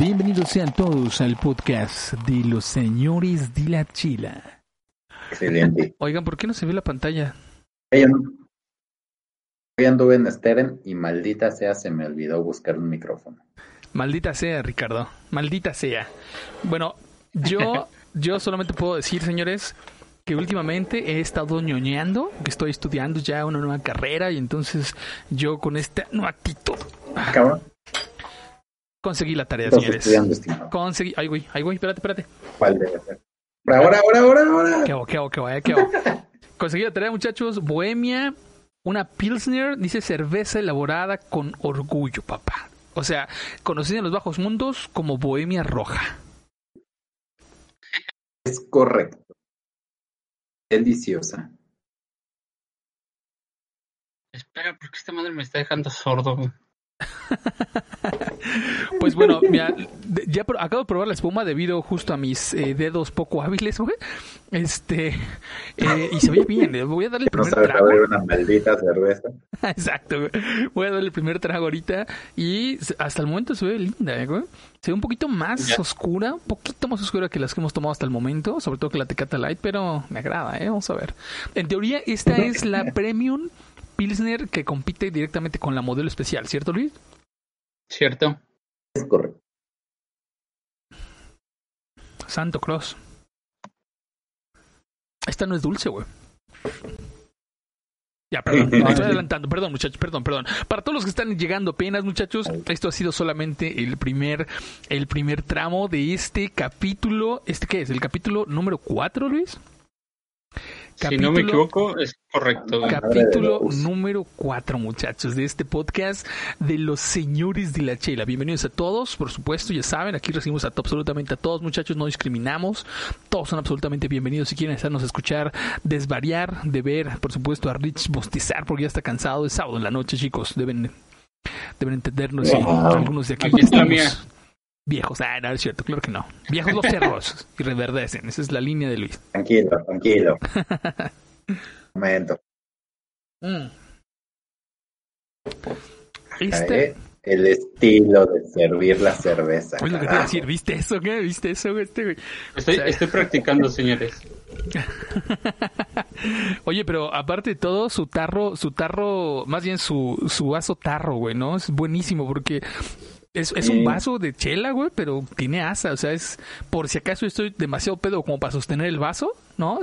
Bienvenidos sean todos al podcast de los señores de la chila. Excelente. Oigan, ¿por qué no se ve la pantalla? Hoy anduve en Steren y maldita sea se me olvidó buscar un micrófono. Maldita sea, Ricardo. Maldita sea. Bueno, yo, yo solamente puedo decir, señores, que últimamente he estado ñoñeando, que estoy estudiando ya una nueva carrera y entonces yo con esta nueva actitud Cabrón. Conseguí la tarea, Estás señores. Conseguí. Ay, güey, ay, güey, espérate, espérate. ¿Cuál debe ser? Ahora, ahora, ahora, ahora. ¿Qué hago, qué hago, qué hago, eh, qué hago? Conseguí la tarea, muchachos. Bohemia, una Pilsner, dice cerveza elaborada con orgullo, papá. O sea, conocida en los bajos mundos como Bohemia Roja. Es correcto. Deliciosa. Espera, porque esta madre me está dejando sordo. Pues bueno, mira, ya acabo de probar la espuma debido justo a mis eh, dedos poco hábiles, güey. Este, eh, y se ve bien. le Voy a darle el No primer sabes trago. abrir una maldita cerveza. Exacto, güey. Voy a darle el primer trago ahorita y hasta el momento se ve linda, eh, güey. Se ve un poquito más oscura, un poquito más oscura que las que hemos tomado hasta el momento, sobre todo que la Tecata Light, pero me agrada, eh. Vamos a ver. En teoría, esta es la Premium Pilsner que compite directamente con la modelo especial, ¿cierto, Luis? ¿Cierto? Es correcto. Santo Claus. Esta no es dulce, güey. Ya, perdón, me estoy adelantando, perdón muchachos, perdón, perdón. Para todos los que están llegando apenas, muchachos, esto ha sido solamente el primer, el primer tramo de este capítulo. ¿Este qué es? ¿El capítulo número 4, Luis? Si no me Capítulo- equivoco, es correcto. Capítulo número 4, muchachos, de este podcast de los señores de la chela. Bienvenidos a todos, por supuesto, ya saben, aquí recibimos a absolutamente a todos, muchachos, no discriminamos. Todos son absolutamente bienvenidos si quieren estarnos a escuchar, desvariar, de ver, por supuesto, a Rich bostezar porque ya está cansado. Es sábado en la noche, chicos, deben, deben entendernos. y algunos de aquí Aquí ya está mía. Viejos. Ah, no, es cierto, claro que no. Viejos los cerros y reverdecen. Esa es la línea de Luis. Tranquilo, tranquilo. Momento. Mm. Este... Eh, El estilo de servir la cerveza. Es lo que te iba a decir, ¿viste eso, qué? ¿Viste eso, güey? Este, güey? Estoy, O sea- estoy practicando, señores. Oye, pero aparte de todo, su tarro, su tarro, más bien su, su vaso tarro, güey, ¿no? Es buenísimo porque es, es un Sí. vaso de chela, güey, pero tiene asa, o sea, es por si acaso estoy demasiado pedo como para sostener el vaso, ¿no?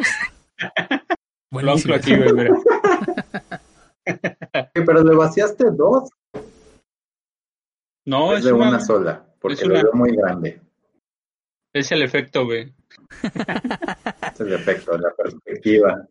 Buenísimo. aquí, güey, mira. Pero le vaciaste dos. No, es es, de una- una sola. Porque es lo veo muy grande. es el efecto, güey. Es el efecto, la perspectiva.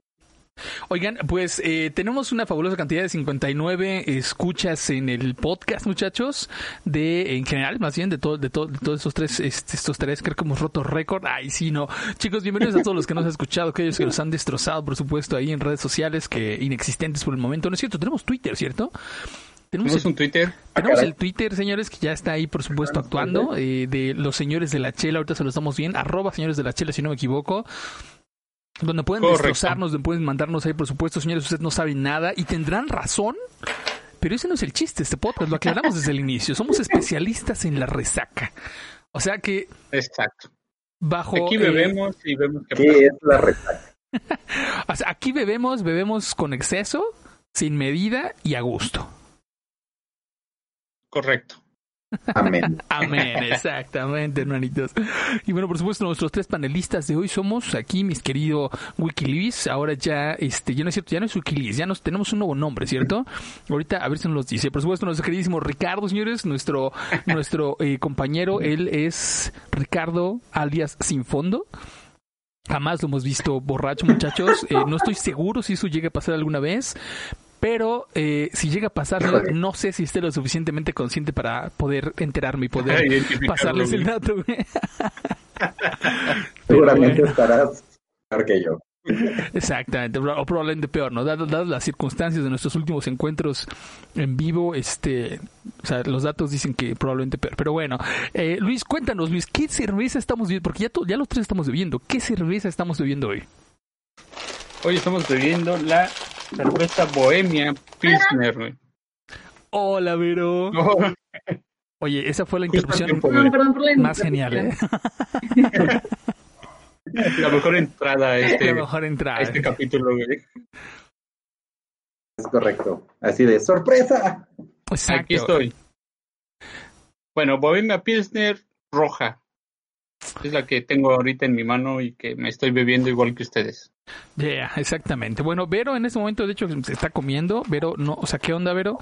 Oigan, pues eh, tenemos una fabulosa cantidad de 59 escuchas en el podcast, muchachos, de en general, más bien de todo, de todo, de todos estos tres, este, estos tres, creo que hemos roto récord. Ay, sí, no, chicos, bienvenidos a todos los que nos han escuchado, aquellos que nos han destrozado, por supuesto, ahí en redes sociales que inexistentes por el momento. No es cierto, tenemos Twitter, ¿cierto? Tenemos Tenemos el- un Twitter. tenemos caray. el Twitter, señores, que ya está ahí, por supuesto, actuando, eh, de los señores de la chela, ahorita se lo estamos bien, arroba señores de la chela, si no me equivoco, donde pueden Correcto. destrozarnos, donde pueden mandarnos ahí, por supuesto, señores, ustedes no saben nada y tendrán razón, pero ese no es el chiste, este podcast, lo aclaramos desde el inicio, somos especialistas en la resaca. O sea que Exacto. bajo... Aquí eh, bebemos y vemos ¿Qué pasa. es la resaca? o sea, aquí bebemos, bebemos con exceso, sin medida y a gusto. Correcto. Amén. Amén, exactamente, hermanitos. Y bueno, por supuesto, nuestros tres panelistas de hoy somos aquí, mis querido Wikileaks. Ahora ya, este, ya no es cierto, ya no es Wikileaks, ya nos tenemos un nuevo nombre, ¿cierto? Ahorita a ver si nos los dice. Por supuesto, nuestro queridísimo Ricardo, señores, nuestro, nuestro eh, compañero, él es Ricardo alias Sin Fondo. Jamás lo hemos visto borracho, muchachos. Eh, no estoy seguro si eso llegue a pasar alguna vez. Pero eh, si llega a Híjole. no sé si esté lo suficientemente consciente para poder enterarme y poder pasarles el dato. Seguramente bueno. estarás peor que yo. Exactamente, o probablemente peor, ¿no? Dadas, dadas las circunstancias de nuestros últimos encuentros en vivo, este, o sea, los datos dicen que probablemente peor. Pero bueno, eh, Luis, cuéntanos, Luis, ¿qué cerveza estamos bebiendo? Porque ya, to- ya los tres estamos bebiendo. ¿Qué cerveza estamos bebiendo hoy? Hoy estamos bebiendo la cerveza Bohemia Pilsner, güey. Hola, Vero. Oye, esa fue la a interrupción más genial, ¿eh? La mejor entrada a este, La mejor a entrada. este capítulo, güey. Es correcto. Así de sorpresa. Exacto. Aquí estoy. Bueno, Bohemia Pilsner roja. Es la que tengo ahorita en mi mano y que me estoy bebiendo igual que ustedes. Yeah, exactamente. Bueno, Vero en este momento, de hecho, se está comiendo. Vero, no, o sea, ¿qué onda, Vero?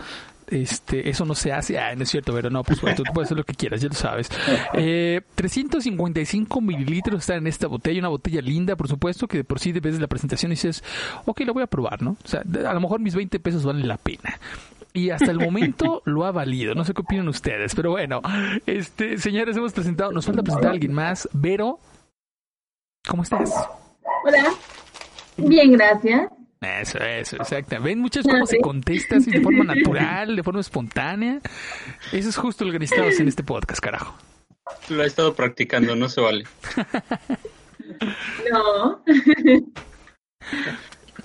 Este, eso no se hace. Ah, no es cierto, Vero, no, pues tú puedes hacer lo que quieras, ya lo sabes. Eh, 355 mililitros están en esta botella, una botella linda, por supuesto, que de por sí ves la presentación y dices, ok, la voy a probar, ¿no? O sea, a lo mejor mis 20 pesos valen la pena. Y hasta el momento lo ha valido. No sé qué opinan ustedes, pero bueno, este, señores, hemos presentado, nos falta presentar a alguien más. Vero, ¿cómo estás? Hola. Bien, gracias. Eso, eso, exacto. Ven muchas cómo se contesta así de forma natural, de forma espontánea. Eso es justo lo que necesitamos en este podcast, carajo. Lo he estado practicando, no se vale. No.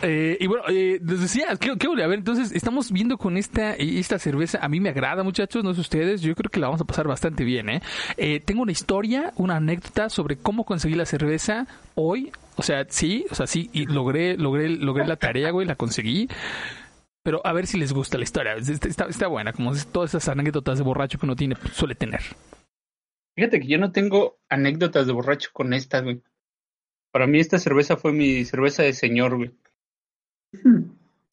Eh, y bueno, eh, les decía, ¿qué, qué? A ver, entonces estamos viendo con esta esta cerveza. A mí me agrada, muchachos, no sé ustedes. Yo creo que la vamos a pasar bastante bien, ¿eh? Eh, tengo una historia, una anécdota sobre cómo conseguí la cerveza hoy. O sea, sí, o sea, sí, y logré, logré, logré la tarea, güey, la conseguí. Pero a ver si les gusta la historia. Está, está- buena, como todas esas anécdotas de borracho que uno tiene, suele tener. Fíjate que yo no tengo anécdotas de borracho con esta, güey. Para mí esta cerveza fue mi cerveza de señor, güey.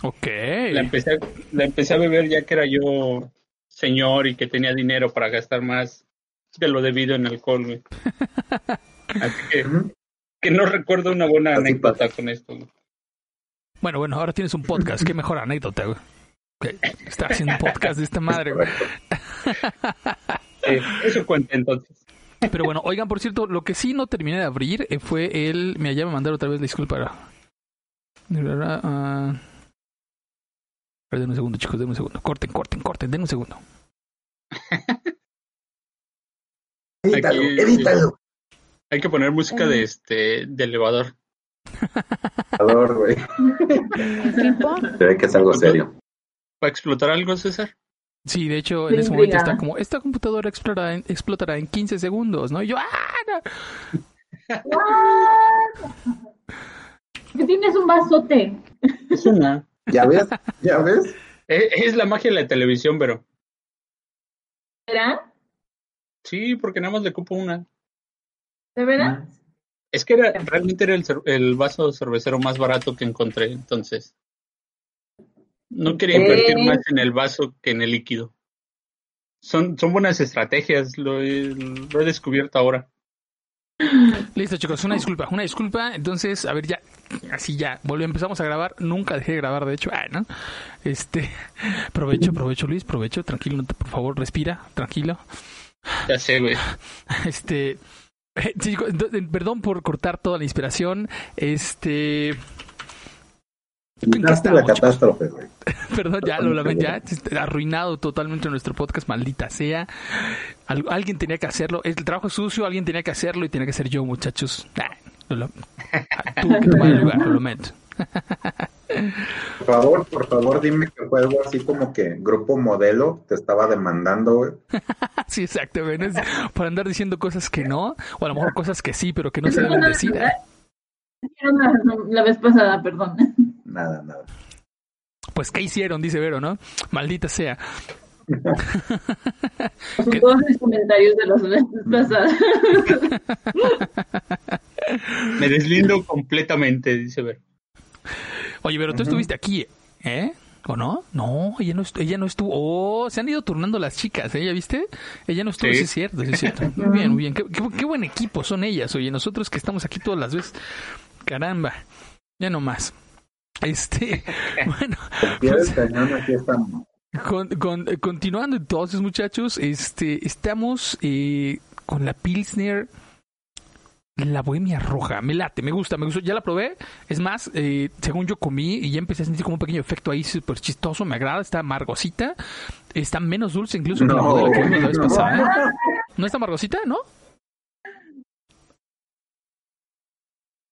Ok. La empecé, la empecé a beber ya que era yo señor y que tenía dinero para gastar más de lo debido en alcohol, güey. Así que, no recuerdo una buena Así anécdota con esto, güey. Bueno, bueno, ahora tienes un podcast. Qué mejor anécdota, güey. Está haciendo un podcast de esta madre, güey. Eh, eso cuenta entonces. Pero bueno, oigan, por cierto, lo que sí no terminé de abrir eh, fue el. Me ya me mandaron otra vez la disculpa. Ah, Denme un segundo, chicos, denme un segundo. Corten, corten, corten, denme un segundo. Edítalo, Aquí- edítalo. Hay que poner música de este de elevador. Ador, güey. Se ve que es algo serio. ¿Va a explotar algo, César? Sí, de hecho, en ese momento está como: Esta computadora explotará en, explotará en 15 segundos, ¿no? Y yo, ¡ah! no! Que tienes un vasote. Es una. ¿Ya ves? ¿Ya ves? Es, es la magia de la televisión, pero. ¿Verdad? Sí, porque nada más le cupo una. ¿De verdad? Es que era, realmente era el, vaso cervecero más barato que encontré, entonces. No quería invertir Eh. más en el vaso que en el líquido. Son, son buenas estrategias, lo he, lo he descubierto ahora. Listo, chicos, una disculpa, una disculpa. Entonces, a ver, ya, así ya, volvemos, empezamos a grabar. Nunca dejé de grabar, de hecho, ah, ¿no? Este, provecho, provecho, Luis, provecho, tranquilo, no te- por favor, respira, tranquilo. Ya sé, güey. Este, eh, perdón por cortar toda la inspiración. Este, ¿En qué Evitaste la estamos, chicos? catástrofe, güey. Perdón, ya lo lamento, ya este, arruinado totalmente nuestro podcast, maldita sea. Al- alguien tenía que hacerlo. El trabajo es sucio, alguien tenía que hacerlo y tenía que ser yo, muchachos. Ah, lo- tuve que tomar el lugar, lo lamento. Por favor, por favor, dime que fue algo así como que Grupo Modelo te estaba demandando, güey. Sí, exactamente. Es por andar diciendo cosas que no, o a lo mejor cosas que sí, pero que no se deben decir. ¿eh? La, la vez pasada, perdón. Nada, nada. Pues, ¿qué hicieron? Dice Vero, ¿no? Maldita sea. Son todos mis comentarios de las veces pasadas. Me deslindo completamente, dice Ver. Oye, pero tú estuviste aquí, ¿eh? ¿O no? No, ella no, est- ella no estuvo. Oh, se han ido turnando las chicas, ¿eh? ¿Ya viste? Ella no estuvo, Sí. sí, es cierto, sí es cierto. Muy bien, muy bien. Qué, qué- qué buen equipo son ellas, oye. Nosotros que estamos aquí todas las veces. Caramba. Ya no más. Este, bueno, pues, cañón aquí estamos. Con- con- eh, continuando entonces, muchachos, este, estamos eh, con la Pilsner, la Bohemia Roja. Me late, me gusta, me gustó. Ya la probé. Es más, eh, según yo comí y ya empecé a sentir como un pequeño efecto ahí súper chistoso. Me agrada, está amargosita. Está menos dulce incluso que la No, que vimos la vez no. pasada. ¿No está amargosita, no?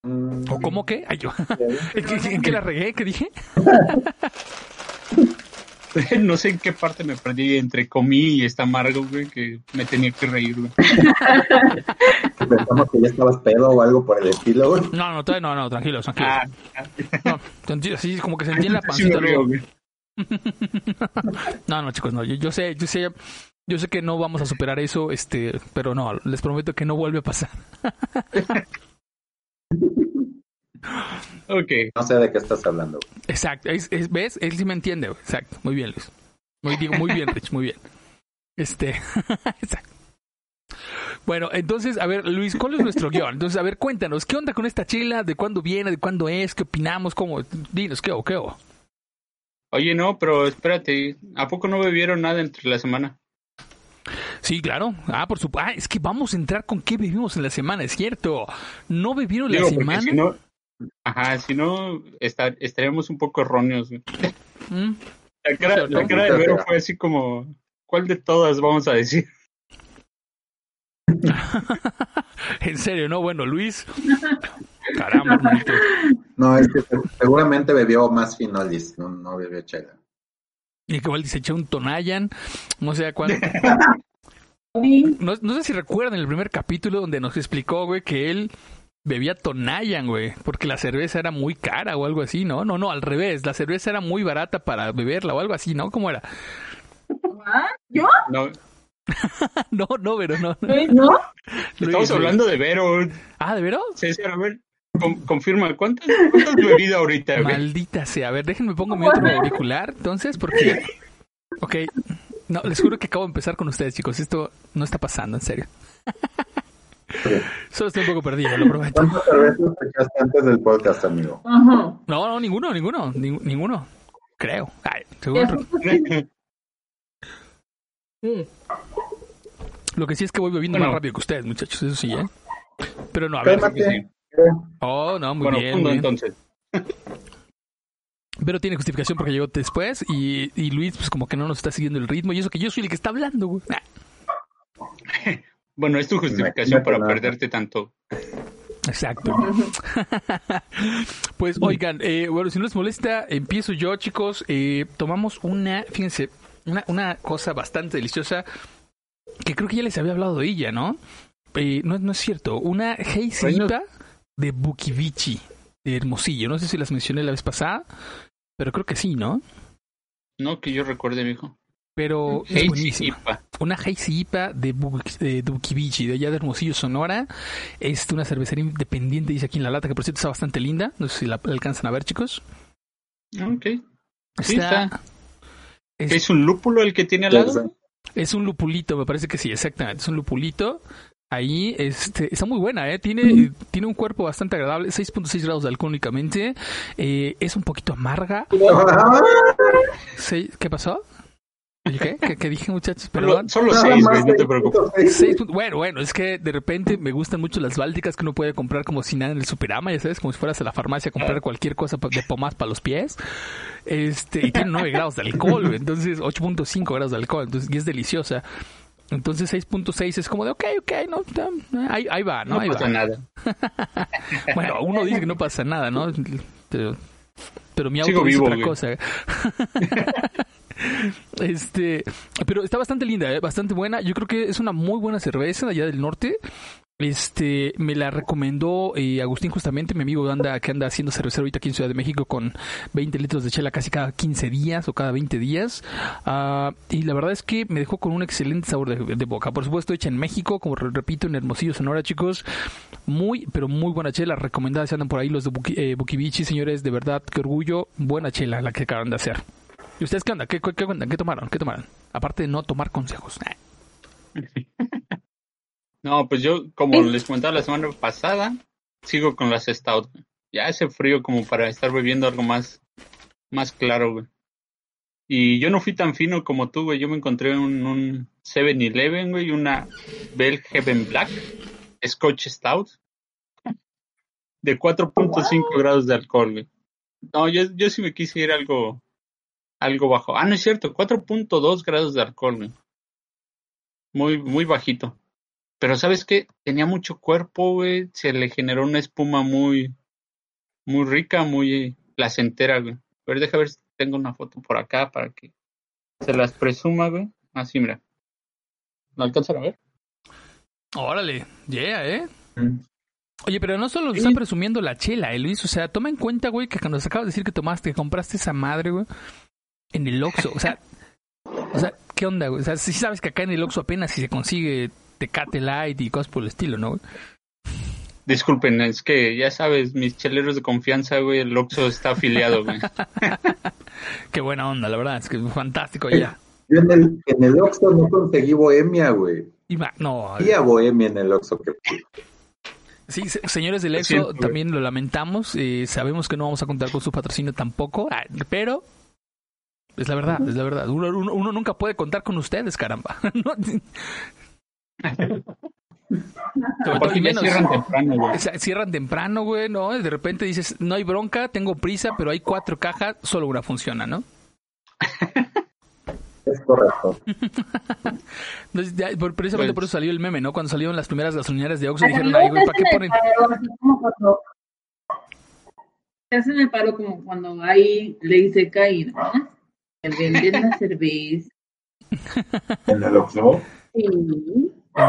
Mm, ¿O cómo qué? Ay, yo. ¿En qué, en qué la regué? ¿Qué dije? No sé en qué parte me perdí entre comí y está amargo, güey, que me tenía que reír, güey. Pensamos que ya estabas pedo o algo por el estilo, güey. No, no, no, no, tranquilos, tranquilos. Ah, No, así como que sentí en la sí pancita río, luego. güey. No, no, chicos, no. Yo, yo sé, yo sé, yo sé que no vamos a superar eso, este, pero no, les prometo que no vuelve a pasar. Ok. No sé de qué estás hablando. güey. Exacto, es- es- ¿ves? Él sí me entiende, güey. exacto. Muy bien, Luis. Muy, digo, muy bien, Rich, muy bien. Este, exacto. Bueno, entonces, a ver, Luis, ¿cuál es nuestro guion? Entonces, a ver, cuéntanos, ¿qué onda con esta chela? ¿De cuándo viene? ¿De cuándo es? ¿Qué opinamos? ¿Cómo? Dinos, ¿qué o qué o? Oye, no, pero espérate, ¿a poco no bebieron nada entre la semana? Sí, claro. Ah, por supuesto. Ah, es que vamos a entrar con qué bebimos en la semana, es cierto. ¿No bebieron la Digo, semana? si no, ajá, si no, estaríamos un poco erróneos. Mm. La cara, la cara de Vero fue así como, ¿cuál de todas vamos a decir? en serio, ¿no? Bueno, Luis. Caramba. No, es que se- seguramente bebió más finolis, no, no bebió chela. Y que igual se echó un Tonayan. No sé a cuál. Sí. No, no sé si recuerdan el primer capítulo donde nos explicó, güey, que él bebía Tonayan, güey, porque la cerveza era muy cara o algo así, ¿no? No, no, al revés. La cerveza era muy barata para beberla o algo así, ¿no? ¿Cómo era? ¿Ah? ¿Yo? No, No, no, pero no. no. Estamos Luis, hablando de Vero. Ah, ¿de veros? César, a ver, con- confirma, ¿cuántas, cuántas bebido ahorita, güey? Maldita sea. A ver, déjenme pongo mi otro auricular, entonces, porque... Ok. No, les juro que acabo de empezar con ustedes, chicos. Esto no está pasando, en serio. Solo estoy un poco perdido, lo prometo. ¿Cuántas cervezas te echaste antes del podcast, amigo? No, no, ninguno, ninguno, ning- ninguno. Creo. Ay, seguro. Lo que sí es que voy bebiendo Bueno. más rápido que ustedes, muchachos, eso sí, ¿eh? Pero no, a ver. Oh, no, muy bueno, bien, punto muy bien. entonces. Pero tiene justificación porque llegó después y, y Luis, pues como que no nos está siguiendo el ritmo y eso que yo soy el que está hablando, güey. Nah. Bueno, es tu justificación Imagínate para nada. perderte tanto. Exacto. pues oigan, eh, bueno, si no les molesta, empiezo yo, chicos. Eh, tomamos una, fíjense, una, una cosa bastante deliciosa que creo que ya les había hablado de ella, ¿no? Eh, no, no es cierto. Una Hazy Bueno. IPA de Bukivichi, de Hermosillo. No sé si las mencioné la vez pasada, pero creo que sí, ¿no? No que yo recuerde, mijo. Pero es buenísima. IPA. Una Hazy IPA de, Bu- de Bukivichi, de allá de Hermosillo, Sonora. Es una cervecería independiente, dice aquí en la lata, que por cierto está bastante linda. No sé si la alcanzan a ver, chicos. Ok. Sí, Está, está. es, ¿Es un lúpulo el que tiene al lado? es un lupulito, me parece que sí, exactamente. Es un lupulito. Ahí este, está muy buena, ¿eh? Tiene, tiene un cuerpo bastante agradable, 6.6 grados de alcohol únicamente. Eh, es un poquito amarga. ¿Qué pasó? Oye, ¿Qué? ¿Qué, qué dije, muchachos? Perdón. Solo, solo Nada seis, güey, no te preocupes. seis. Bueno, bueno, es que de repente me gustan mucho las bálticas que uno puede comprar como si nada en el superama, ya sabes, como si fueras a la farmacia a comprar cualquier cosa de pomás para los pies. Este, y tiene 9 grados de alcohol, güey, entonces 8.5 grados de alcohol, entonces y es deliciosa. Entonces 6.6 es como de, ok, ok, no, ahí, ahí va, ¿no? No ahí pasa va. nada. Bueno, uno dice que no pasa nada, ¿no? Pero, pero mi auto Sigo dice vivo, otra güey. cosa. este, pero está bastante linda, ¿eh? bastante buena. Yo creo que es una muy buena cerveza allá del norte. Este, me la recomendó eh, Agustín justamente, mi amigo anda, que anda haciendo cervecero ahorita aquí en Ciudad de México con 20 litros de chela casi cada 15 días o cada 20 días. Ah, y la verdad es que me dejó con un excelente sabor de, boca. Por supuesto, hecha en México, como re- repito, en Hermosillo, Sonora, chicos. Muy, pero muy buena chela. Recomendada si andan por ahí los de Buki, eh, señores. De verdad, qué orgullo. Buena chela la que acaban de hacer. ¿Y ustedes qué onda? ¿Qué, qué, qué cuentan? ¿Qué tomaron? ¿Qué tomaron? Aparte de no tomar consejos. No, pues yo, como les comentaba la semana pasada, sigo con las Stout. ya hace frío como para estar bebiendo algo más, más claro, güey. Y yo no fui tan fino como tú, güey. Yo me encontré un, un 7-Eleven, güey, una Bell Heaven Black, Scotch Stout, de 4.5 grados de alcohol, güey. No, yo, yo sí me quise ir algo, algo bajo. Ah, no es cierto, 4.2 grados de alcohol, güey. Muy, muy bajito. Pero ¿sabes qué? Tenía mucho cuerpo, güey. Se le generó una espuma muy, muy rica, muy placentera, güey. A ver, deja ver si tengo una foto por acá para que se las presuma, güey. Así, mira. ¿No alcanzan a ver? Órale, yeah, ¿eh? Mm. Oye, pero no solo Sí. está presumiendo la chela, eh, Luis. O sea, toma en cuenta, güey, que cuando se acaba de decir que tomaste, que compraste esa madre, güey, en el Oxxo. O sea, o sea, ¿qué onda, güey? O sea, sí sabes que acá en el Oxxo apenas si se consigue Tecate Light y cosas por el estilo, ¿no? güey? Disculpen, es que ya sabes, mis cheleros de confianza, güey, el Oxxo está afiliado, güey. Qué buena onda, la verdad. Es que es fantástico ya. Yo en el, en el Oxxo no conseguí bohemia, güey. Y va- no, Había bohemia en el Oxxo que Sí, se- señores del EXO, también lo lamentamos. eh, sabemos que no vamos a contar con su patrocinio tampoco, ah, pero es la verdad, es la verdad. Uno, uno- uno nunca puede contar con ustedes, caramba. No, ya menos- cierran temprano, güey. cierran temprano, güey, ¿no? De repente dices, no hay bronca, tengo prisa, pero hay cuatro cajas, solo una funciona, ¿no? es correcto. Entonces, ya, por- precisamente Pues- por eso salió el meme, ¿no? Cuando salieron las primeras gasolineras de Oxxo, dijeron, ay, güey, ¿para qué hacen ponen? el paro, así como cuando te hacen el paro como cuando hay ley seca y demás, que venden la cerveza. En el Oxxo. Sí.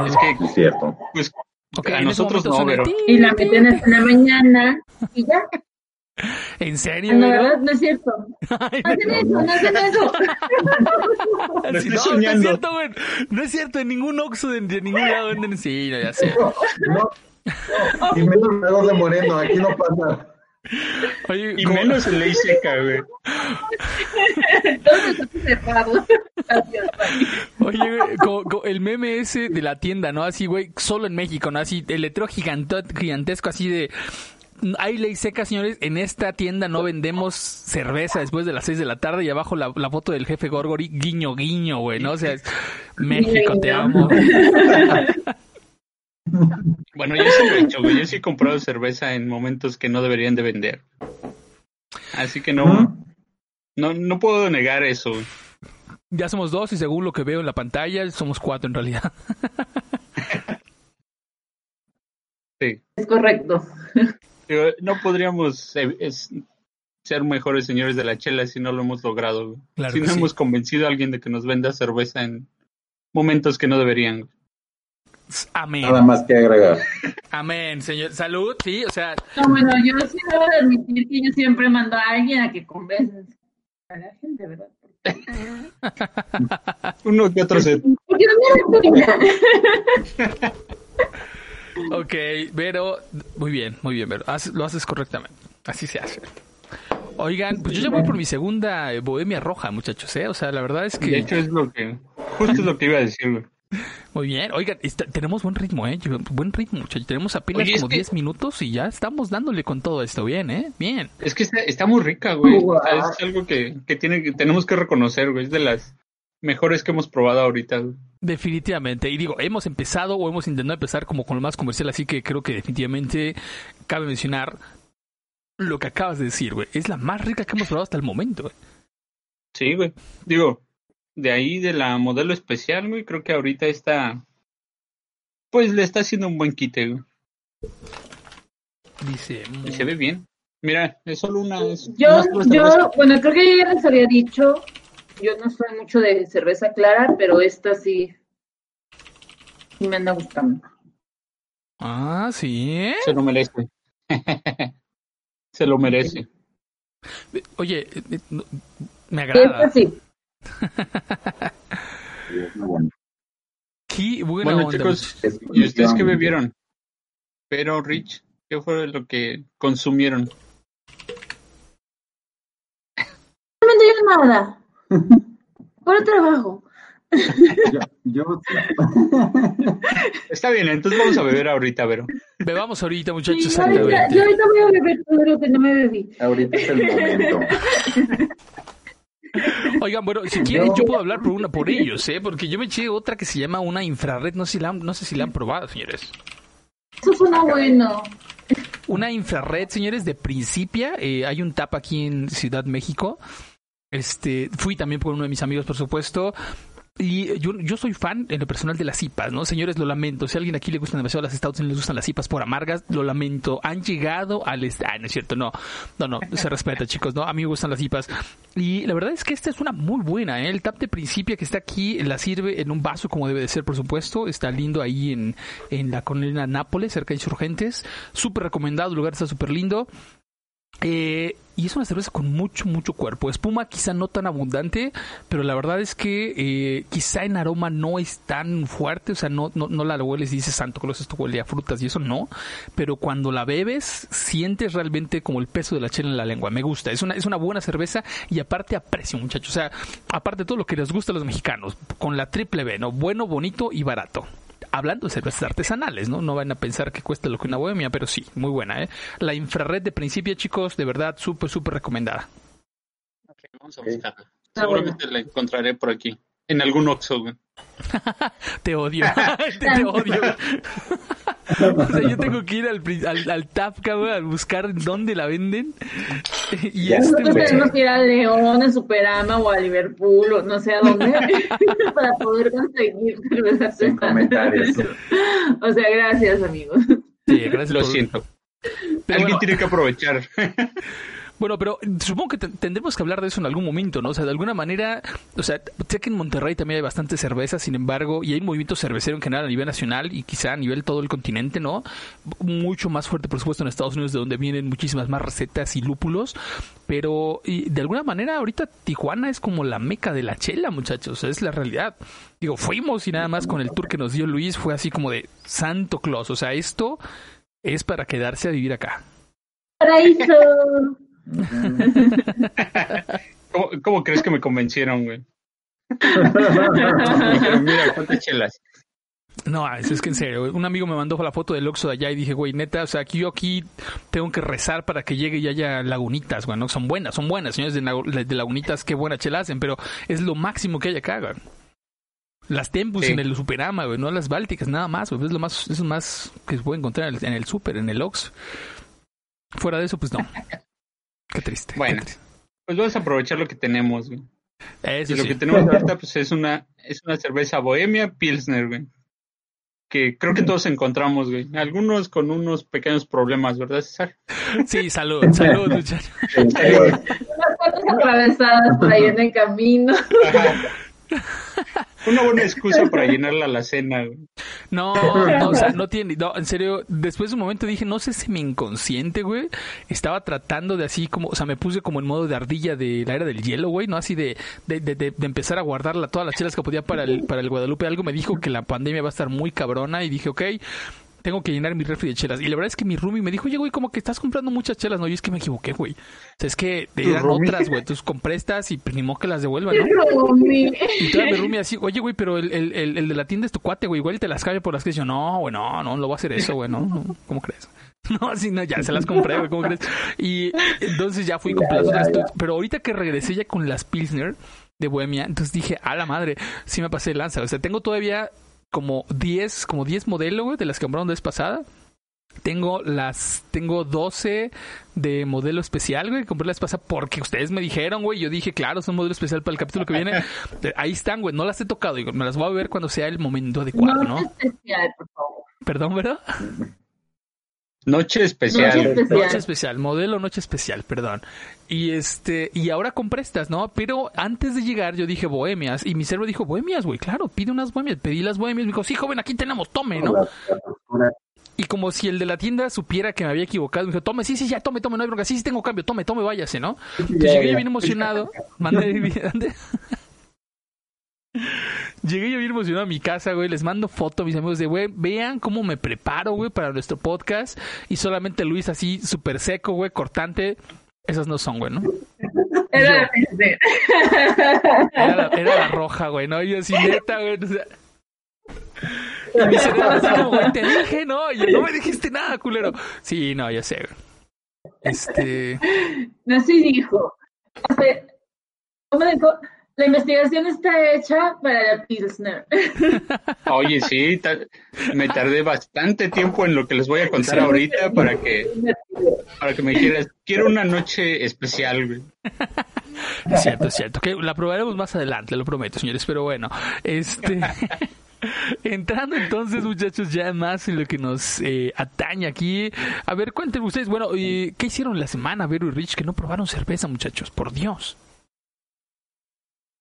Es que, Es cierto. pues, Ok, a nosotros no, el pero... Y la meten hasta la mañana y ya. ¿En serio, No, güey? ¿verdad? No es cierto. Ay, No hacen eso, no hacen eso. Sí, no, no es cierto, güey. No es cierto, en ningún Oxxo de, de ningún lado venden. Sí, no, ya sé. No, no. Y menos de Moreno, aquí no pasa. Oye, Y como- menos en ley seca, güey. Oye, güey, como- como el meme ese de la tienda, ¿no? Así, güey, solo en México, ¿no? Así, el letrero gigantesco, así de. Hay ley seca, señores. En esta tienda no vendemos cerveza después de las 6 de la tarde y abajo la, la foto del jefe Gorgori, guiño, guiño, güey, ¿no? O sea, es- México, te amo. Bueno, yo sí lo he hecho, güey. Yo sí he comprado cerveza en momentos que no deberían de vender. Así que no, no, no puedo negar eso. Ya somos dos y según lo que veo en la pantalla, somos cuatro en realidad. Sí. Es correcto. No podríamos eh, ser mejores señores de la chela si no lo hemos logrado. Claro si no sí. hemos convencido a alguien de que nos venda cerveza en momentos que no deberían. Amén. Nada más que agregar. Amén, señor. Salud, sí, o sea, No, bueno, yo sí debo de admitir que yo siempre mando a alguien a que convences a la gente, ¿verdad? Uno que otro se... Ok, pero muy bien, muy bien. Haz- lo haces correctamente. Así se hace. Oigan, pues yo ya voy por mi segunda bohemia roja, muchachos, ¿eh? O sea, la verdad es De que... hecho es lo que... Justo es lo que iba a decir. Muy bien. Oigan, está- tenemos buen ritmo, ¿eh? Yo- Buen ritmo, muchachos. Tenemos apenas Oye, como que- 10 minutos y ya estamos dándole con todo esto. Bien, ¿eh? Bien. Es que está, está muy rica, güey. Wow. O sea, es algo que, que, tiene, que tenemos que reconocer, güey. Es de las mejores que hemos probado ahorita, güey. Definitivamente. Y digo, hemos empezado o hemos intentado empezar como con lo más comercial, así que creo que definitivamente cabe mencionar lo que acabas de decir, güey. Es la más rica que hemos probado hasta el momento, güey. Sí, güey. Digo, de ahí de la modelo especial, güey, creo que ahorita está... Pues le está haciendo un buen quite, güey. Dice... Y se ve bien. Mira, es solo una... es Yo, yo, bueno, creo que yo ya les había dicho, yo no soy mucho de cerveza clara, pero esta sí, sí me anda gustando. Ah, sí, ¿eh? Se lo merece. se lo merece. Oye, eh, eh, me Esta agrada. Sí. Qué buena Bueno, onda, chicos. ¿y ustedes qué bebieron? Pero, Rich, ¿qué fue lo que consumieron? No me nada. Por el trabajo. Yo, yo Está bien, entonces vamos a beber ahorita, Vero. Bebamos ahorita, muchachos. yo, ahorita, exactamente. yo ahorita voy a beber todo lo que no me bebí. ahorita es el momento. Oigan, bueno, si quieren, Yo- yo puedo hablar por una por ellos, ¿eh? Porque yo me eché otra que se llama una infrared. No sé si la han, no sé si la han probado, señores. Eso suena bueno. Una infrared, señores, de Principia. Eh, hay un tap aquí en Ciudad México. Este, fui también por uno de mis amigos, por supuesto. Y yo, yo soy fan en lo personal de las IPAs, ¿no? Señores, lo lamento. Si alguien aquí le gustan demasiado las stouts y les gustan las IPAs por amargas, lo lamento. Han llegado al... Ah, no es cierto, no. No, no, se respeta, chicos, ¿no? A mí me gustan las IPAs. Y la verdad es que esta es una muy buena, ¿eh? El tap de Principia que está aquí la sirve en un vaso como debe de ser, por supuesto. Está lindo ahí en, en la colina Nápoles, cerca de Insurgentes. Súper recomendado, el lugar está súper lindo. Eh, y es una cerveza con mucho, mucho cuerpo. Espuma quizá no tan abundante, pero la verdad es que eh, quizá en aroma no es tan fuerte. O sea, no, no, no la hueles y dices, santo Claus, esto huele a frutas y eso no. Pero cuando la bebes, sientes realmente como el peso de la chela en la lengua. Me gusta. Es una, es una buena cerveza y aparte aprecio, muchachos. O sea, aparte de todo lo que les gusta a los mexicanos, con la triple B, ¿no? Bueno, bonito y barato hablando de cervezas artesanales, ¿no? No van a pensar que cuesta lo que una bohemia, pero sí, muy buena, ¿eh? La infrared de principio, chicos, de verdad, súper, súper recomendada. Vamos a Ok. buscarla. Seguramente la encontraré por aquí. En algún Oxxo, güey. Te odio, te, te odio. o sea, yo tengo que ir al, al, al tap, cabrón, a buscar dónde la venden. y Ya. este, Nosotros tenemos que ir a León, a Superama o a Liverpool o no sé a dónde para poder conseguir cerveza Sin comentarios. O sea, gracias, amigos. sí, gracias Lo por- siento. Pero Alguien bueno, tiene que aprovechar. Bueno, pero supongo que te- tendremos que hablar de eso en algún momento, ¿no? O sea, de alguna manera, o sea, sé que en Monterrey también hay bastante cerveza, sin embargo, y hay un movimiento cervecero en general a nivel nacional y quizá a nivel todo el continente, ¿no? Mucho más fuerte, por supuesto, en Estados Unidos, de donde vienen muchísimas más recetas y lúpulos, pero y de alguna manera ahorita Tijuana es como la meca de la chela, muchachos, es la realidad. Digo, fuimos y nada más con el tour que nos dio Luis fue así como de Santo Claus, o sea, esto es para quedarse a vivir acá. Paraíso. ¿Cómo, cómo crees que me convencieron, güey? Dijeron, mira, ¿cuántas chelas? No, es, es que en serio, un amigo me mandó la foto del Oxxo de allá y dije, güey, neta, o sea, aquí yo aquí tengo que rezar para que llegue y haya lagunitas, güey, ¿no? Son buenas, son buenas, señores de, de lagunitas, qué buena chela hacen, pero es lo máximo que hay acá, güey. Las Tempus Sí. en el Superama, güey, no las Bálticas, nada más, güey, es lo más, es lo más que se puede encontrar en el, en el Super, en el Ox. Fuera de eso, pues no. Qué triste. qué Bueno. triste. Pues vamos a aprovechar lo que tenemos, güey. Eso Y lo sí. que tenemos ahorita, pues es una, es una cerveza bohemia Pilsner, güey. Que creo que todos encontramos, güey. Algunos con unos pequeños problemas, ¿verdad, César? Sí, salud, salud, muchachos. Unas cuantas atravesadas por ahí en el camino. Una buena excusa para llenar la alacena, güey. No, no, o sea, no tiene, no, en serio, después de un momento dije, no sé si mi inconsciente, güey, estaba tratando de así como, o sea, me puse como en modo de ardilla de la era del hielo, güey, ¿no? Así de, de, de, de- de empezar a guardar todas las chelas que podía para el, para el Guadalupe. Algo me dijo que la pandemia va a estar muy cabrona y dije, ok, tengo que llenar mi refri de chelas. Y la verdad es que mi roomie me dijo, oye, güey, como que estás comprando muchas chelas, ¿no? Y es que me equivoqué, güey. O sea, es que eran roomie? otras, güey, entonces compré estas y pues, ni modo que las devuelvan, ¿no? Y todavía mi roomie así, oye, güey, pero el, el, el, el de la tienda es tu cuate, güey, igual te las cambia por las que yo, no, güey, no, no, no voy a hacer eso, güey, no, no, ¿cómo crees? No, así no, ya se las compré, güey, ¿cómo crees? Y entonces ya fui con las otras, pero ahorita que regresé ya con las Pilsner de Bohemia, entonces dije, a la madre, sí me pasé de lanza, o sea, tengo todavía como 10, como 10 modelos, güey, de las que compraron la vez pasada. Tengo las, tengo 12 de modelo especial, güey. Compré la vez pasada porque ustedes me dijeron, güey. Yo dije, claro, son modelo especial para el capítulo que viene. Ahí están, güey. No las he tocado. Digo, me las voy a ver cuando sea el momento adecuado, No ¿no? es especial, por favor. Perdón, ¿verdad? Noche especial. Noche especial. Noche especial, modelo noche especial, perdón. Y este, y ahora compré estas, ¿no? Pero antes de llegar yo dije bohemias y mi cerebro dijo, bohemias, güey, claro, pide unas bohemias. Pedí las bohemias, me dijo, sí, joven, aquí tenemos, tome, ¿no? Y como si el de la tienda supiera que me había equivocado, me dijo, tome, sí, sí, ya, tome, tome, no hay bronca, sí, sí tengo cambio, tome, tome, váyase, ¿no? Entonces llegué bien emocionado, mandé- Llegué yo bien emocionado a mi casa, güey. Les mando foto a mis amigos de, güey, vean cómo me preparo, güey, para nuestro podcast. Y solamente Luis así, súper seco, güey, cortante. Esas no son, güey, ¿no? Era Yo. Era la, era la roja, güey, ¿no? Y yo así, neta, güey. O sea, y mi cerebro así como, güey, te dije, ¿no? Y yo, no me dijiste nada, culero. Sí, no, ya sé, güey. Este... No, sí dijo. O sea, ¿Cómo dijo? La investigación está hecha para la Pilsner. Oye, sí, me tardé bastante tiempo en lo que les voy a contar ahorita para que, para que me dijeras, quiero una noche especial, güey. Es cierto, es cierto. Que la probaremos más adelante, lo prometo, señores. Pero bueno, este. Entrando entonces, muchachos, ya más en lo que nos eh, atañe aquí. A ver, cuéntenme ustedes, bueno, eh, ¿qué hicieron la semana, Vero y Rich, que no probaron cerveza, muchachos? Por Dios.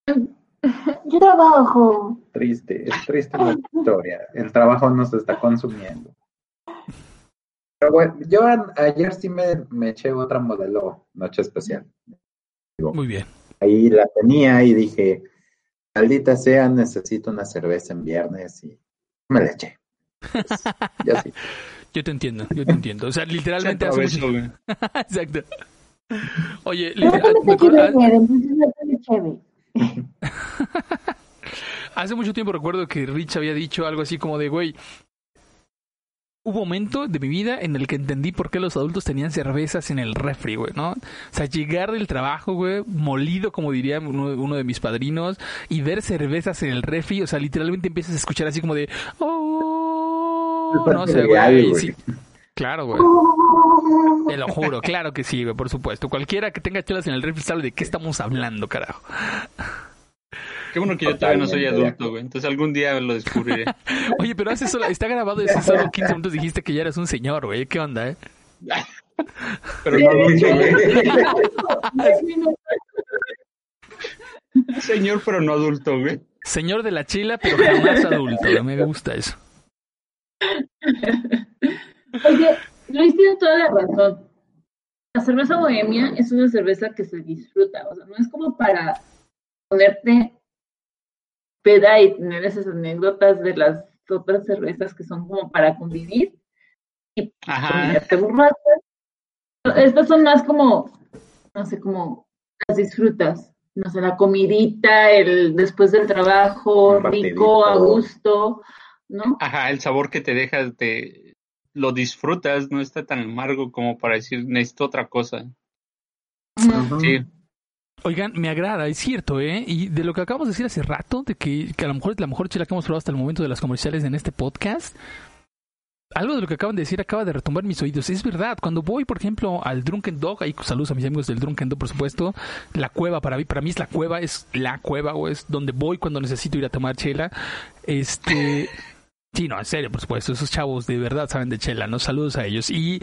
Yo trabajo. Triste, es triste la historia. El trabajo nos está consumiendo. Pero bueno, yo a- ayer sí me, me eché otra modelo Noche Especial. Muy bien. Ahí la tenía y dije, maldita sea, necesito una cerveza en viernes y me la eché. Pues, yo sí. Yo te entiendo, yo te entiendo. O sea, literalmente. Exacto. Oye, Yo literal- también Hace mucho tiempo recuerdo que Rich había dicho algo así como de, güey, hubo un momento de mi vida en el que entendí por qué los adultos tenían cervezas en el refri, güey, ¿no? O sea, llegar del trabajo, güey, molido, como diría uno, uno de mis padrinos, y ver cervezas en el refri, o sea, literalmente empiezas a escuchar así como de, oh, no sé, güey, güey. sí. Claro, güey. Te lo juro, claro que sí, güey, por supuesto. Cualquiera que tenga chelas en el refri sabe de qué estamos hablando, carajo. Qué bueno que yo todavía no soy adulto, güey. Entonces algún día lo descubriré. Oye, pero hace solo, está grabado y hace solo 15 minutos dijiste que ya eres un señor, güey. ¿Qué onda, eh? Pero no adulto, güey. Señor, pero no adulto, güey. Señor de la chila, pero jamás adulto. güey. Me gusta eso. Oye, Luis tiene toda la razón. La cerveza bohemia es una cerveza que se disfruta, o sea, no es como para ponerte peda y tener esas anécdotas de las otras cervezas que son como para convivir y ponerte borracho. Estas son más como, no sé, como las disfrutas. No sé, la comidita, el después del trabajo, rico, a gusto, ¿no? Ajá, el sabor que te dejas te lo disfrutas, no está tan amargo como para decir necesito otra cosa. Sí, Oigan, me agrada, es cierto, ¿eh? Y de lo que acabamos de decir hace rato, de que, que a lo mejor es la mejor chela que hemos probado hasta el momento de las comerciales en este podcast. Algo de lo que acaban de decir acaba de retumbar mis oídos. Es verdad, cuando voy, por ejemplo, al Drunken Dog, ahí saludos a mis amigos del Drunken Dog, por supuesto. La cueva, para mí, para mí es la cueva, es la cueva, o es donde voy cuando necesito ir a tomar chela. Este. Sí, no, en serio, por supuesto. Esos chavos de verdad saben de chela, ¿no? Saludos a ellos. Y.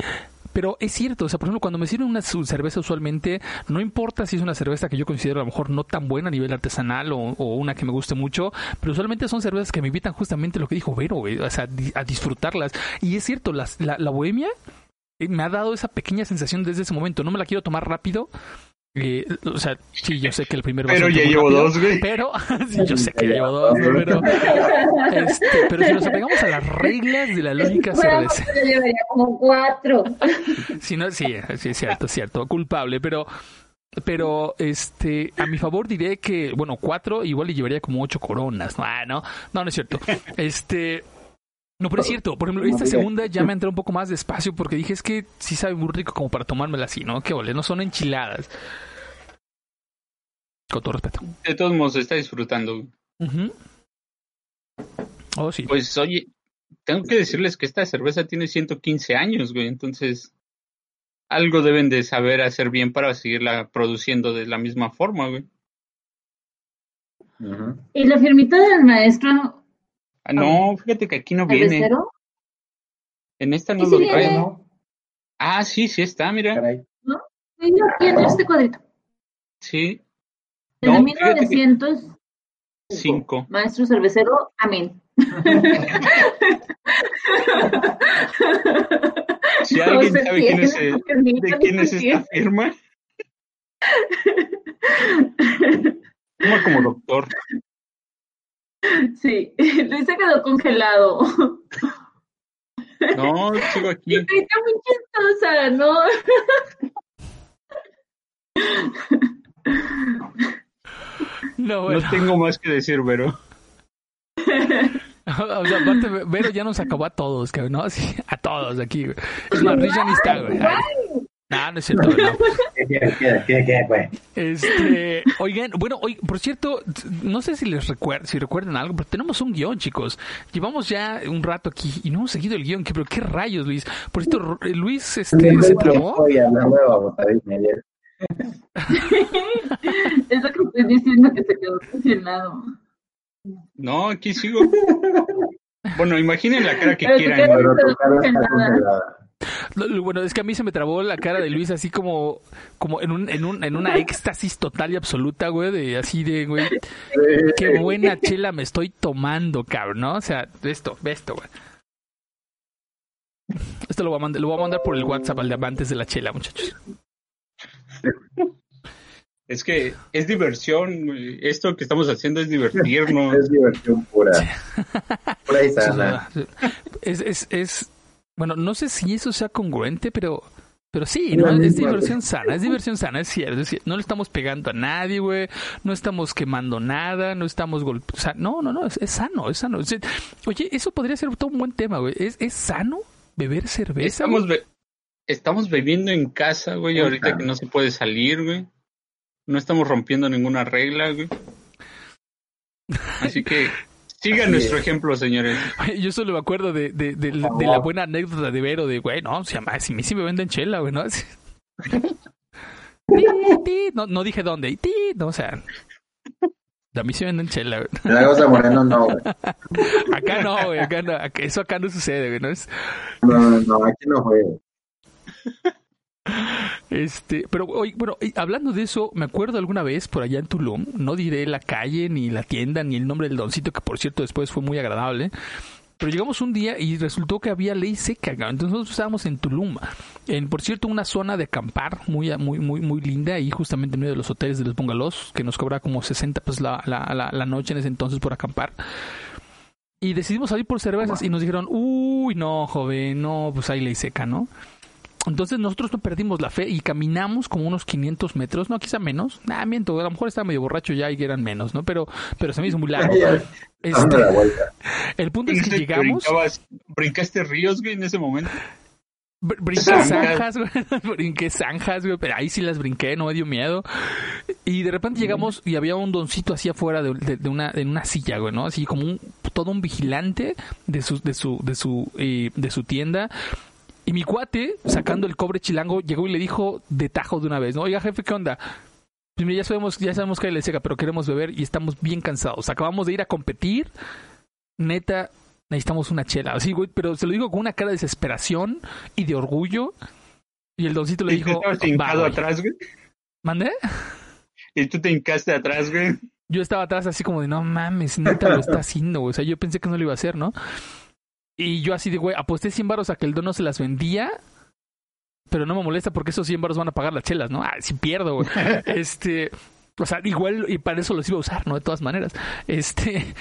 Pero es cierto, o sea, por ejemplo, cuando me sirven una cerveza usualmente, no importa si es una cerveza que yo considero a lo mejor no tan buena a nivel artesanal o, una que me guste mucho, pero usualmente son cervezas que me invitan justamente lo que dijo Vero, o sea, a disfrutarlas. Y es cierto, las, la, la bohemia eh, me ha dado esa pequeña sensación desde ese momento. No me la quiero tomar rápido. O sea, sí, yo sé que el primero va a pero ser ya llevo rápido, dos, güey. Pero, sí, yo sé que ya llevo dos, pero, este, pero si nos apegamos a las reglas de la lógica cerveza. yo llevaría como cuatro. Si no, sí, sí, es cierto, es cierto, culpable, pero, pero, este, a mi favor diré que, bueno, cuatro igual le llevaría como ocho coronas, no, ah, no, no, no es cierto, este, no, pero es cierto, por ejemplo, esta segunda ya me entré un poco más despacio porque dije, es que sí sabe muy rico como para tomármela así, ¿no? Que ole, no son enchiladas. Con todo respeto. De todos modos, está disfrutando. güey. Ujú. Oh, sí. Pues oye, tengo que decirles que esta cerveza tiene 115 años, güey. Entonces, algo deben de saber hacer bien para seguirla produciendo de la misma forma, güey. Y la firmita del maestro Ah, no, fíjate que aquí no viene. En esta no ¿Y si lo viene? trae. Bueno, Ah, sí, sí está, mira. caray. aquí en este cuadrito. Sí, Desde No, fíjate que- 1905. cinco. Maestro cervecero, amén. Si alguien No sabe quién es, no permite, de quién no es esta firma, firma como doctor. Sí, Luis se quedó congelado. No, sigo aquí. Está muy chistosa, ¿no? No, bueno. No tengo más que decir, pero O sea, aparte, Vero ya nos acabó a todos, cabrón, ¿no? Sí, a todos aquí. Es más, Rich ya ni está, güey. Ay. No, no es cierto, no. ¿Qué quieres? ¿Qué qué qué pues? Este, oigan, bueno, oy- por cierto, no sé si les recuerdan, si recuerdan algo, pero tenemos un guion, chicos. Llevamos ya un rato aquí y no hemos seguido el guion. ¿Qué, pero qué rayos, Luis? Por cierto, R- Luis, este, se trabó. Ayer. Eso que estoy diciendo que se quedó congelado. no, aquí sigo. Bueno, imaginen la cara que Pero quieran, Bueno, es que a mí se me trabó la cara de Luis así como, como en un, en un, en una éxtasis total y absoluta, güey, de así de, güey, qué buena chela me estoy tomando, cabrón, ¿no? O sea, esto, esto, güey. Esto lo voy a mandar, lo voy a mandar por el WhatsApp al de amantes de la chela, muchachos. Es que es diversión. Esto que estamos haciendo es divertirnos. Es diversión pura. Pura y sana. Es, es, es, bueno, no sé si eso sea congruente, pero, pero sí, ¿no? Es diversión sana, es diversión sana, es cierto, es cierto. No le estamos pegando a nadie, güey, no estamos quemando nada, no estamos golpeando, sea, no, no, no, es, es sano, es sano. Es- oye, eso podría ser todo un buen tema, güey. ¿Es, es sano beber cerveza? Estamos, güey? be- estamos bebiendo en casa, güey, Ajá. ahorita que no se puede salir, güey. No estamos rompiendo ninguna regla, güey. Así que sigan Así nuestro es. ejemplo, señores. Yo solo me acuerdo de, de, de, de la buena anécdota de Vero, de, güey, no, si a mí- si a mí sí me venden chela, güey, ¿no? No, no dije dónde, y ti, no, o sea, a mí sí me venden chela, güey. En Lagos de Moreno no, güey. Acá no, güey, acá no, acá- eso acá no sucede, güey, ¿no? Es, No, no, no, aquí no fue. güey. Este, pero, oye, bueno, y hablando de eso, me acuerdo alguna vez por allá en Tulum, no diré la calle, ni la tienda, ni el nombre del doncito, que por cierto después fue muy agradable, pero llegamos un día y resultó que había ley seca, entonces nosotros estábamos en Tulum, en, por cierto, una zona de acampar muy, muy, muy, muy linda, ahí justamente en medio de los hoteles de los bungalows, que nos cobra como 60 pues la, la, la, la noche en ese entonces por acampar. Y decidimos salir por cervezas y nos dijeron, uy, no, joven, no, pues hay ley seca, ¿no? Entonces nosotros no perdimos la fe y caminamos como unos 500 metros, no, quizá menos. Nah, miento, a lo mejor estaba medio borracho ya y eran menos, ¿no? Pero, pero se me hizo muy largo. Este, el punto es que llegamos, ¿Brincaste ríos, güey, en ese momento? br- brinqué Zanjas. zanjas, güey, brinqué zanjas, güey, pero ahí sí las brinqué, no me dio miedo. Y de repente llegamos y había un doncito así afuera de, de- de una, en una silla, güey, ¿no? Así como un, todo un vigilante de su, de su, de su, eh, de su tienda. Y mi cuate, sacando el cobre chilango, llegó y le dijo de tajo de una vez, ¿no? Oiga, jefe, ¿qué onda? Pues mira, ya sabemos, ya sabemos que hay ley seca, pero queremos beber y estamos bien cansados. Acabamos de ir a competir. Neta, necesitamos una chela. Así, güey, pero se lo digo con una cara de desesperación y de orgullo. Y el doncito le Y tú dijo, estabas "Va, hincado güey". atrás, güey. ¿Mandé? Y tú te hincaste atrás, güey. Yo estaba atrás así como de, no mames, neta lo está haciendo, güey. O sea, yo pensé que no lo iba a hacer, ¿no? Y yo así de, güey, aposté 100 baros a que el don no se las vendía, pero no me molesta porque esos 100 baros van a pagar las chelas, ¿no? Ah, si pierdo, güey. Este, o sea, igual, y para eso los iba a usar, ¿no? De todas maneras. Este,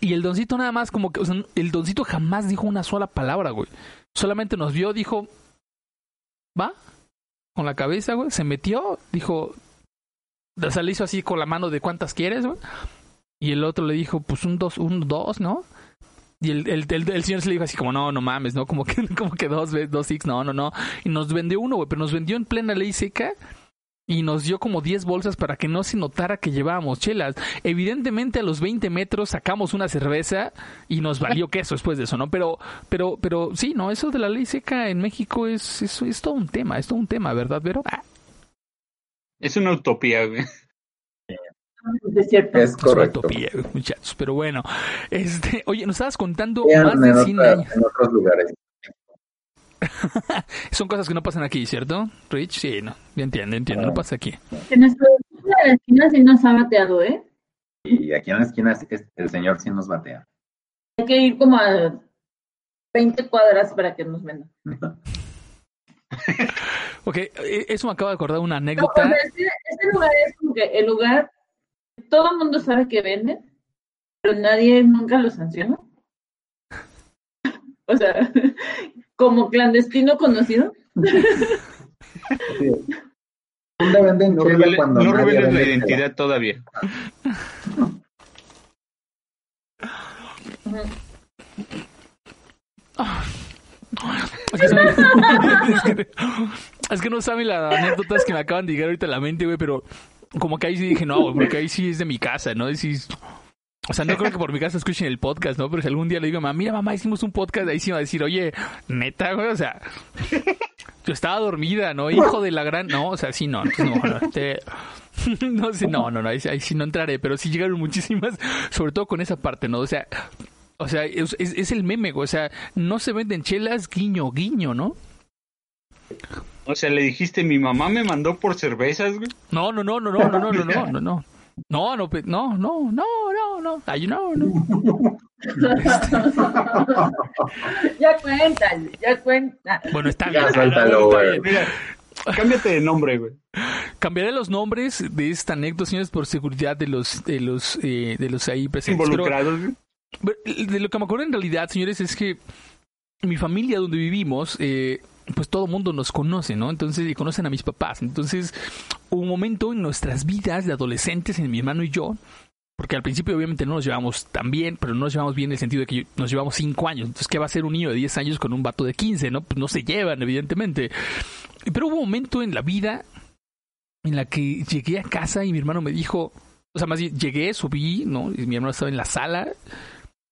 y el doncito nada más como que, o sea, el doncito jamás dijo una sola palabra, güey. Solamente nos vio, dijo, va, con la cabeza, güey, se metió, dijo, o sea, le hizo así con la mano de cuántas quieres, güey. Y el otro le dijo, pues un dos, un dos, ¿no? Y el, el, el, el señor se le dijo así como, no, no mames, ¿no? Como que, como que dos, dos six, no, no, no. Y nos vendió uno, güey, pero nos vendió en plena ley seca y nos dio como 10 bolsas para que no se notara que llevábamos chelas. Evidentemente a los 20 metros sacamos una cerveza y nos valió queso después de eso, ¿no? Pero, pero, pero sí, no, eso de la ley seca en México es, es, es todo un tema, es todo un tema, ¿verdad, Vero? Ah, Es una utopía, güey. Es cierto. Es correcto. utopía, muchachos. Pero bueno, este, oye, nos estabas contando Vean más de 100 otra- años. en otros lugares. Son cosas que no pasan aquí, ¿cierto? Rich, sí, no. Ya entiendo, entiendo, no pasa aquí. En de la esquina sí nos ha bateado, ¿eh? Y aquí en la esquina es- el señor sí nos batea. Hay que ir como a 20 cuadras para que nos vendan. Ok, eh, eso me acaba de acordar una No, anécdota. o sea, este, este lugar es como que el lugar, todo el mundo sabe que venden, pero nadie nunca lo sanciona. O sea, como clandestino conocido. ¿Dónde venden No, revele- cuando no reveles la vende identidad todavía. Que- es que no saben las anécdotas que me acaban de llegar ahorita a la mente, güey, pero como que ahí sí dije, no, porque ahí sí es de mi casa, ¿no? O sea, no creo que por mi casa escuchen el podcast, ¿no? Pero si algún día le digo, mamá, mira, mamá, hicimos un podcast, ahí sí va a decir, oye, neta, güey, o sea, yo estaba dormida, ¿no? Hijo de la gran... No, o sea, sí, no, no, no, este, no sé, no, no, no, ahí, ahí sí no entraré, pero sí llegaron muchísimas, sobre todo con esa parte, ¿no? O sea, o sea, es, es, es el meme, güey, o sea, no se venden chelas, guiño, guiño, ¿no? O sea, le dijiste, mi mamá me mandó por cervezas, güey. No, no, no, no, no, no, no, no, no, no, no. No, no, no, no, no, no, no. Ay, no, no. ya cuéntale, ya cuenta. Bueno, está Ya, bien. suéltalo, está güey. Mira, cámbiate de nombre, güey. Cambiaré los nombres de esta anécdota, señores, por seguridad de los, de los, eh, de los ahí presentes. Involucrados, güey. pero de lo que me acuerdo en realidad, señores, es que mi familia donde vivimos, eh, pues todo mundo nos conoce, ¿no? Entonces, y conocen a mis papás. Entonces, hubo un momento en nuestras vidas de adolescentes, en mi hermano y yo, porque al principio obviamente no nos llevamos tan bien, pero no nos llevamos bien en el sentido de que nos llevamos 5 años. Entonces, ¿qué va a ser un niño de 10 años con un vato de 15, no? Pues no se llevan, evidentemente. Pero hubo un momento en la vida en la que llegué a casa y mi hermano me dijo, o sea, más bien llegué, subí, ¿no? Y mi hermano estaba en la sala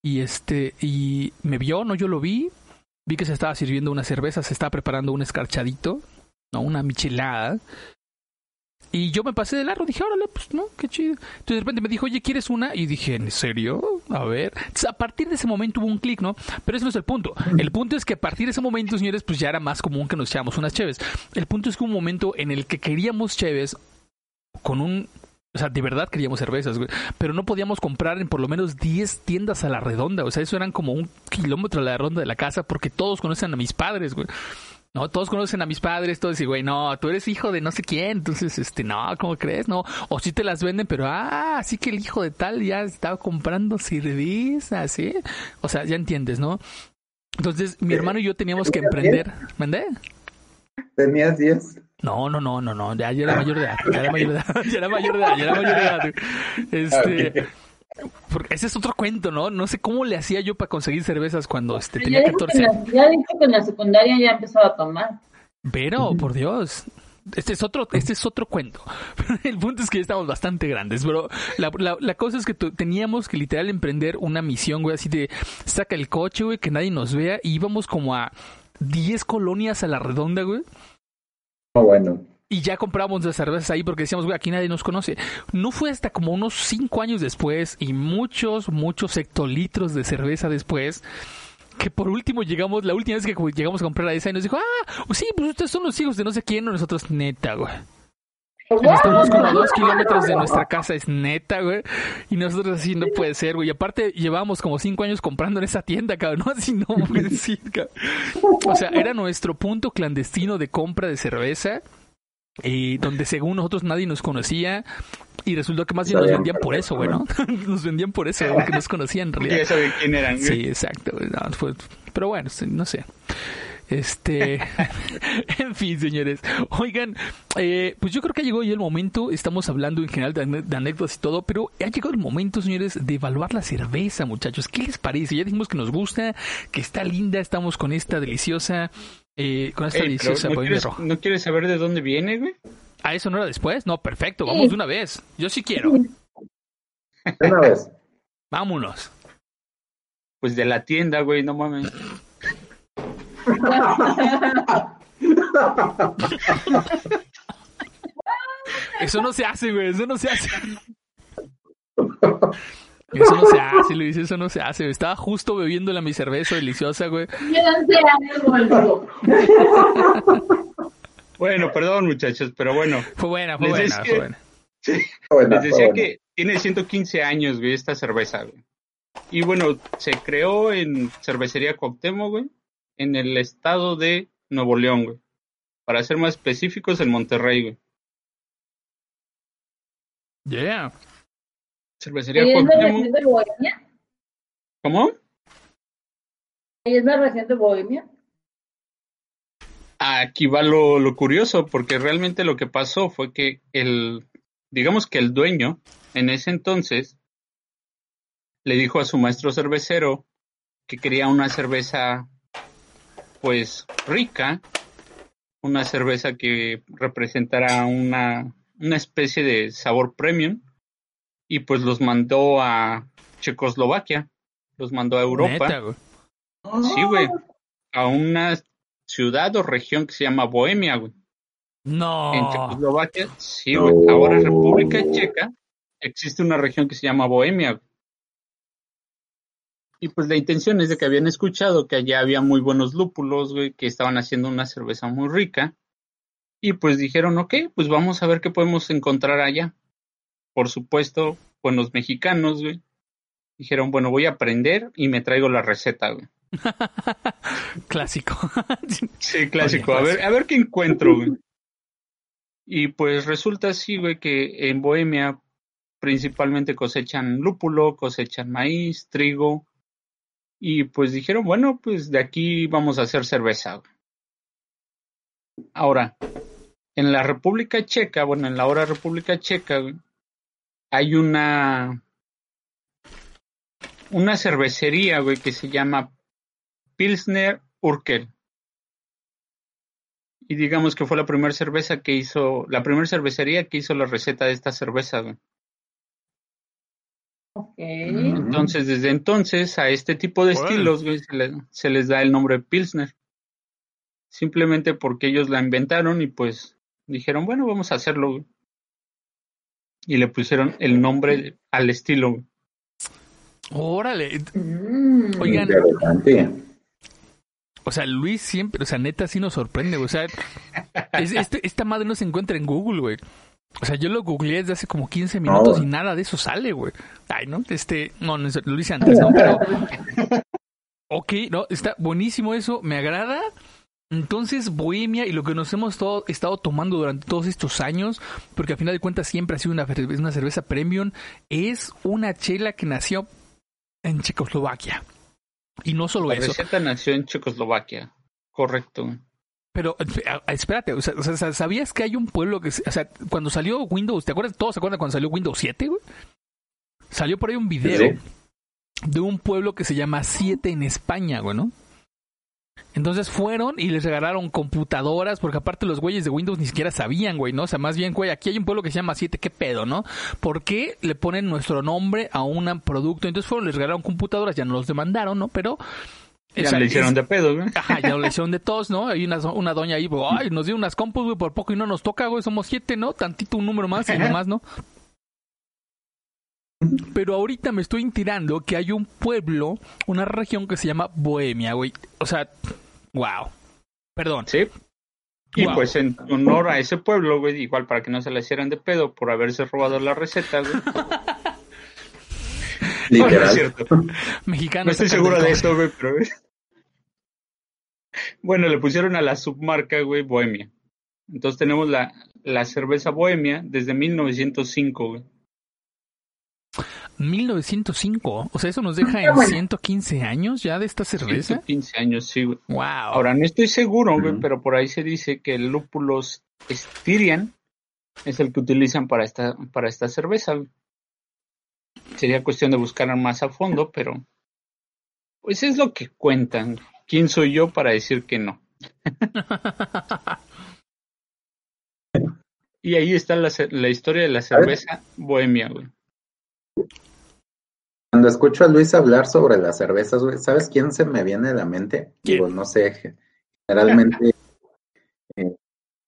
y este, y me vio, ¿no? Yo lo vi, vi que se estaba sirviendo una cerveza, se estaba preparando un escarchadito, ¿no? Una michelada. Y yo me pasé de largo, dije, órale, pues no, qué chido. Entonces de repente me dijo, oye, ¿quieres una? Y dije, ¿en serio? A ver. Entonces, a partir de ese momento hubo un clic, ¿no? Pero ese no es el punto. El punto es que a partir de ese momento, señores, pues ya era más común que nos echáramos unas cheves. El punto es que hubo un momento en el que queríamos cheves con un... O sea, de verdad queríamos cervezas, güey. Pero no podíamos comprar en por lo menos 10 tiendas a la redonda. O sea, eso eran como un kilómetro a la redonda de la casa porque todos conocen a mis padres, güey. No, todos conocen a mis padres, todos dicen, güey, no, tú eres hijo de no sé quién, entonces, este, no, ¿cómo crees? No, o sí te las venden, pero, ah, así que el hijo de tal ya estaba comprando cervezas, ¿sí? O sea, ya entiendes, ¿no? Entonces, mi hermano y yo teníamos que emprender, ¿mandé? ¿Tenías 10? No, no, no, no, no, ya, ya era mayor de edad, ya era mayor de edad, ya era mayor de edad, ya era mayor de edad. Este, porque ese es otro cuento, ¿no? No sé cómo le hacía yo para conseguir cervezas cuando este, tenía ya, dijo que 14 en años. la, ya dijo que en la secundaria ya empezaba a tomar. Pero, por Dios. Este es otro, este es otro cuento. El punto es que ya estamos bastante grandes, pero la, la, la cosa es que tu- teníamos que literal emprender una misión, güey, así de saca el coche, güey, que nadie nos vea, y íbamos como a 10 colonias a la redonda, güey. Bueno. Y ya comprábamos las cervezas ahí porque decíamos, güey, aquí nadie nos conoce. No fue hasta como unos cinco años después y muchos, muchos hectolitros de cerveza después que por último llegamos, la última vez que llegamos a comprar a esa y nos dijo, ah, sí, pues ustedes son los hijos de no sé quién, o nosotros, neta, güey. Estamos como a dos kilómetros de nuestra casa, es neta, güey. Y nosotros así, no puede ser, güey. Y aparte, llevábamos como cinco años comprando en esa tienda, cabrón. No, así no puede decir, cabrón. O sea, era nuestro punto clandestino de compra de cerveza. Y donde según nosotros nadie nos conocía. Y resultó que más bien nos vendían por eso, güey, ¿no? nos vendían por eso, porque nos conocían en realidad. quién eran. Sí, exacto. no, fue- pero bueno, no sé. Este, en fin, señores. Oigan, eh, pues yo creo que ha llegado ya el momento. Estamos hablando en general de, anécdotas y todo, pero ha llegado el momento, señores, de evaluar la cerveza, muchachos. ¿Qué les parece? Ya dijimos que nos gusta, que está linda. Estamos con esta deliciosa, eh, con esta Ey, pero deliciosa ¿no, quieres, roja. ¿No quieres saber de dónde viene, güey? ¿Ah, eso no era después? No, perfecto. Sí. Vamos de una vez. Yo sí quiero. De una vez. Vámonos. Pues de la tienda, güey, no mames. Eso no se hace, güey. Eso no se hace. Eso no se hace, Luis. Eso no se hace. Estaba justo bebiéndole mi cerveza deliciosa, güey. Tiene 11 años, boludo. Bueno, perdón, muchachos, pero bueno. Fue buena, fue buena, decía- fue buena. Les decía que tiene 115 años, güey, esta cerveza, güey. Y bueno, se creó en Cervecería Cuauhtémoc, güey, en el estado de Nuevo León, güey. Para ser más específicos, en Monterrey, güey. Yeah. Cervecería ¿Ahí es la Cuauhtémoc. región de Bohemia? ¿Cómo? ¿Ahí es la región de Bohemia? aquí va lo, lo curioso, porque realmente lo que pasó fue que el, digamos que el dueño, en ese entonces, le dijo a su maestro cervecero que quería una cerveza, pues, rica, una cerveza que representara una, una especie de sabor premium, y pues los mandó a Checoslovaquia, los mandó a Europa. Neta, güey. Sí, güey. A una ciudad o región que se llama Bohemia, güey. No. En Checoslovaquia, sí, güey. Ahora República Checa, existe una región que se llama Bohemia. güey. Y pues la intención es de que habían escuchado que allá había muy buenos lúpulos, güey, que estaban haciendo una cerveza muy rica. Y pues dijeron, ok, pues vamos a ver qué podemos encontrar allá. Por supuesto, los mexicanos, güey. Dijeron, bueno, voy a aprender y me traigo la receta, güey. Clásico. Sí, clásico. Oye, a ver, clásico. a ver qué encuentro, güey. Y pues resulta así, güey, que en Bohemia principalmente cosechan lúpulo, cosechan maíz, trigo. Y pues dijeron, bueno, pues de aquí vamos a hacer cerveza. Ahora, en la República Checa, bueno, en la ahora República Checa, hay una una cervecería, güey, que se llama Pilsner Urkel. Y digamos que fue la primera cerveza que hizo, la primera cervecería que hizo la receta de esta cerveza, güey. Ok. Entonces, desde entonces, a este tipo de estilos, güey, se, le- se les da el nombre Pilsner. Simplemente porque ellos la inventaron y pues dijeron, bueno, vamos a hacerlo, güey. Y le pusieron el nombre al estilo, güey. Órale. Mm. Oigan, Interesante. o sea, Luis siempre, o sea, neta sí nos sorprende, güey. O sea, es- este- esta madre no se encuentra en Google, güey. O sea, yo lo googleé desde hace como 15 minutos No. y nada de eso sale, güey. Ay, ¿no? Este, no, lo hice antes, ¿no? Pero, ok, no, está buenísimo eso, me agrada. Entonces, Bohemia y lo que nos hemos todo- estado tomando durante todos estos años, porque al final de cuentas siempre ha sido una, cerve- una cerveza premium, es una chela que nació en Checoslovaquia. Y no solo La eso, receta nació en Checoslovaquia. Correcto. Pero espérate, o sea, ¿sabías que hay un pueblo que, o sea, cuando salió Windows, ¿te acuerdas? ¿Todos se acuerdan cuando salió Windows 7, güey? Salió por ahí un video Sí. de un pueblo que se llama 7 en España, güey, ¿no? Entonces fueron y les regalaron computadoras, porque aparte los güeyes de Windows ni siquiera sabían, güey, ¿no? O sea, más bien, güey, aquí hay un pueblo que se llama 7, ¿qué pedo, no? ¿Por qué le ponen nuestro nombre a un producto? Entonces fueron, les regalaron computadoras, ya no los demandaron, ¿no? Pero... o Ya sea, le hicieron es- de pedo, güey. Ajá, ya lo hicieron de todos, ¿no? Hay una, una doña ahí, güey, ay, nos dio unas compus, güey, por poco y no nos toca, güey, somos siete, ¿no? Tantito un número más y nomás, ¿no? Pero ahorita me estoy enterando que hay un pueblo, una región que se llama Bohemia, güey. O sea, wow. Perdón. Sí. Y Wow. pues en honor a ese pueblo, güey, igual para que no se le hicieran de pedo por haberse robado la receta, güey. No, no es cierto. Mexicano. No estoy seguro de eso, güey, pero... Bueno, le pusieron a la submarca, güey, Bohemia. Entonces tenemos la, la cerveza Bohemia desde 1905, güey. 1905. O sea, eso nos deja en 115 años ya de esta cerveza. 15 años, sí, güey. Wow. Ahora, no estoy seguro, güey, pero por ahí se dice que el lúpulos Styrian es el que utilizan para esta, para esta cerveza. güey. Sería cuestión de buscar más a fondo, pero pues es lo que cuentan. ¿Quién soy yo para decir que no? Y ahí está la, la historia de la cerveza bohemia, güey. Cuando escucho a Luis hablar sobre las cervezas, güey, ¿sabes quién se me viene a la mente? ¿Quién? Digo, no sé, generalmente eh,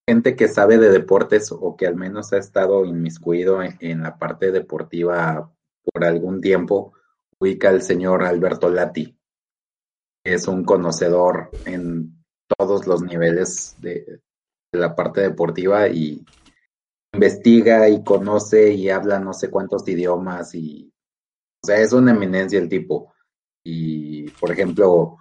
gente que sabe de deportes o que al menos ha estado inmiscuido en, en la parte deportiva por algún tiempo, ubica al señor Alberto Lati, es un conocedor en todos los niveles de, de la parte deportiva y investiga y conoce y habla no sé cuántos idiomas y o sea, es una eminencia el tipo. Y, por ejemplo,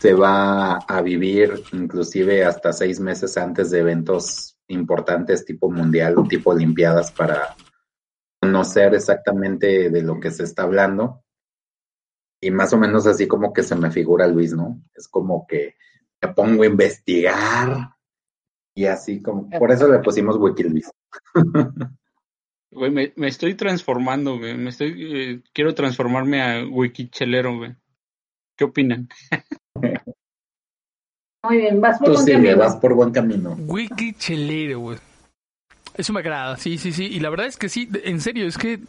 se va a vivir inclusive hasta seis meses antes de eventos importantes tipo mundial o tipo olimpiadas para conocer exactamente de lo que se está hablando. Y más o menos así como que se me figura Luis, ¿no? Es como que me pongo a investigar y así como, por eso le pusimos Wikileaks. Güey, me, me estoy transformando, güey. Me estoy, eh, quiero transformarme a wikichelero, güey. ¿Qué opinan? Muy bien, vas por Tú buen sigue, camino. vas por buen camino. Wiki chelero, güey. Eso me agrada, sí, sí, sí. Y la verdad es que sí, en serio, es que,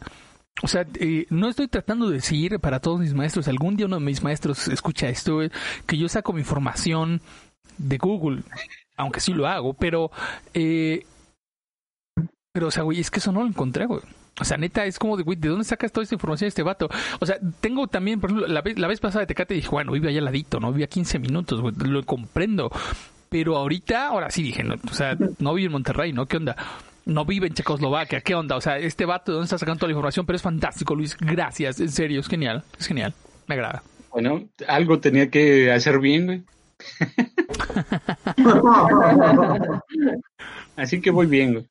o sea, eh, no estoy tratando de decir para todos mis maestros, algún día uno de mis maestros escucha esto, güey, que yo saco mi información de Google, aunque sí lo hago, pero, eh, pero, o sea, güey, es que eso no lo encontré, güey. O sea, neta, es como de, güey, ¿de dónde sacas toda esta información de este vato? O sea, tengo también, por ejemplo, la vez, la vez pasada de Tecate dije, bueno, vive allá al ladito, ¿no? Vive a 15 minutos, güey, lo comprendo. Pero ahorita, ahora sí dije, o sea, no vive en Monterrey, ¿no? ¿Qué onda? No vive en Checoslovaquia, ¿qué onda? O sea, este vato, ¿de dónde está sacando toda la información? Pero es fantástico, Luis, gracias, en serio, es genial, es genial, me agrada. Bueno, algo tenía que hacer bien, güey. Así que voy bien, güey.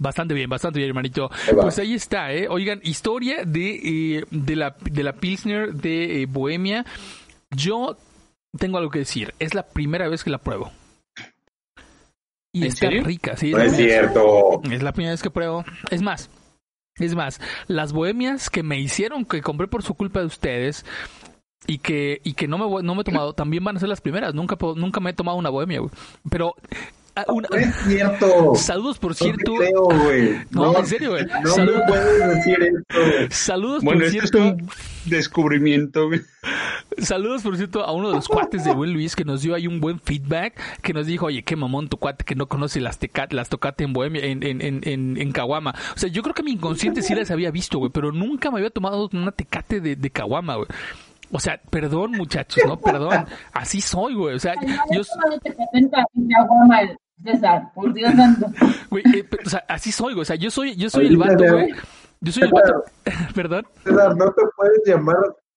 Bastante bien, bastante bien, hermanito. Pues ahí está, ¿eh? Oigan, historia de, eh, de, la, de la Pilsner de eh, Bohemia. Yo tengo algo que decir. Es la primera vez que la pruebo. Y ¿En está serio? rica, sí. No la es cierto. Es la primera vez que pruebo. Es más, es más, las bohemias que me hicieron, que compré por su culpa de ustedes y que, y que no me, voy- no me he tomado, también van a ser las primeras. Nunca, puedo- nunca me he tomado una bohemia, güey. Pero, una- No es cierto. saludos por No te cierto. creo, güey. No, en serio, güey. No Salud- me puedes decir esto. Saludos Bueno, por este es cierto. un descubrimiento, güey. Saludos, por cierto, a uno de los cuates de buen Luis que nos dio ahí un buen feedback, que nos dijo, oye, qué mamón tu cuate que no conoce las, tecat, las tocate en Bohemia, en, en, en, en, en Caguama. O sea, yo creo que mi inconsciente sí las había visto, güey, pero nunca me había tomado una tecate de, de Caguama, güey. O sea, perdón, muchachos, ¿no? Perdón. Así soy, güey. O sea, yo, César, por Dios santo. güey, eh, pero, o sea, así soy, güey. O sea, yo soy, yo soy el vato, güey. Yo soy el vato. Perdón. César, no te puedes llamar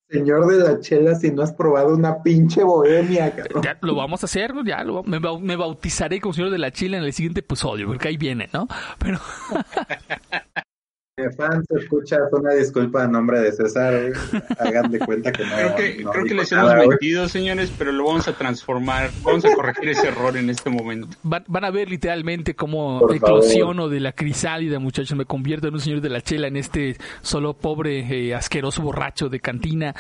señor de la chela si no has probado una pinche bohemia, cabrón. Ya lo vamos a hacer, ya lo, me, bau- me bautizaré como señor de la Chile en el siguiente episodio, porque ahí viene, ¿no? Pero, Eh, Fans, escuchas una disculpa a nombre de César. eh. Hagan de cuenta que no. Creo que, no creo que les hemos mentido, señores, pero lo vamos a transformar. Vamos a corregir ese error en este momento. van, van a ver literalmente cómo Por eclosiono de la crisálida, muchachos. Me convierto en un señor de la chela, en este solo pobre, eh, asqueroso borracho de cantina.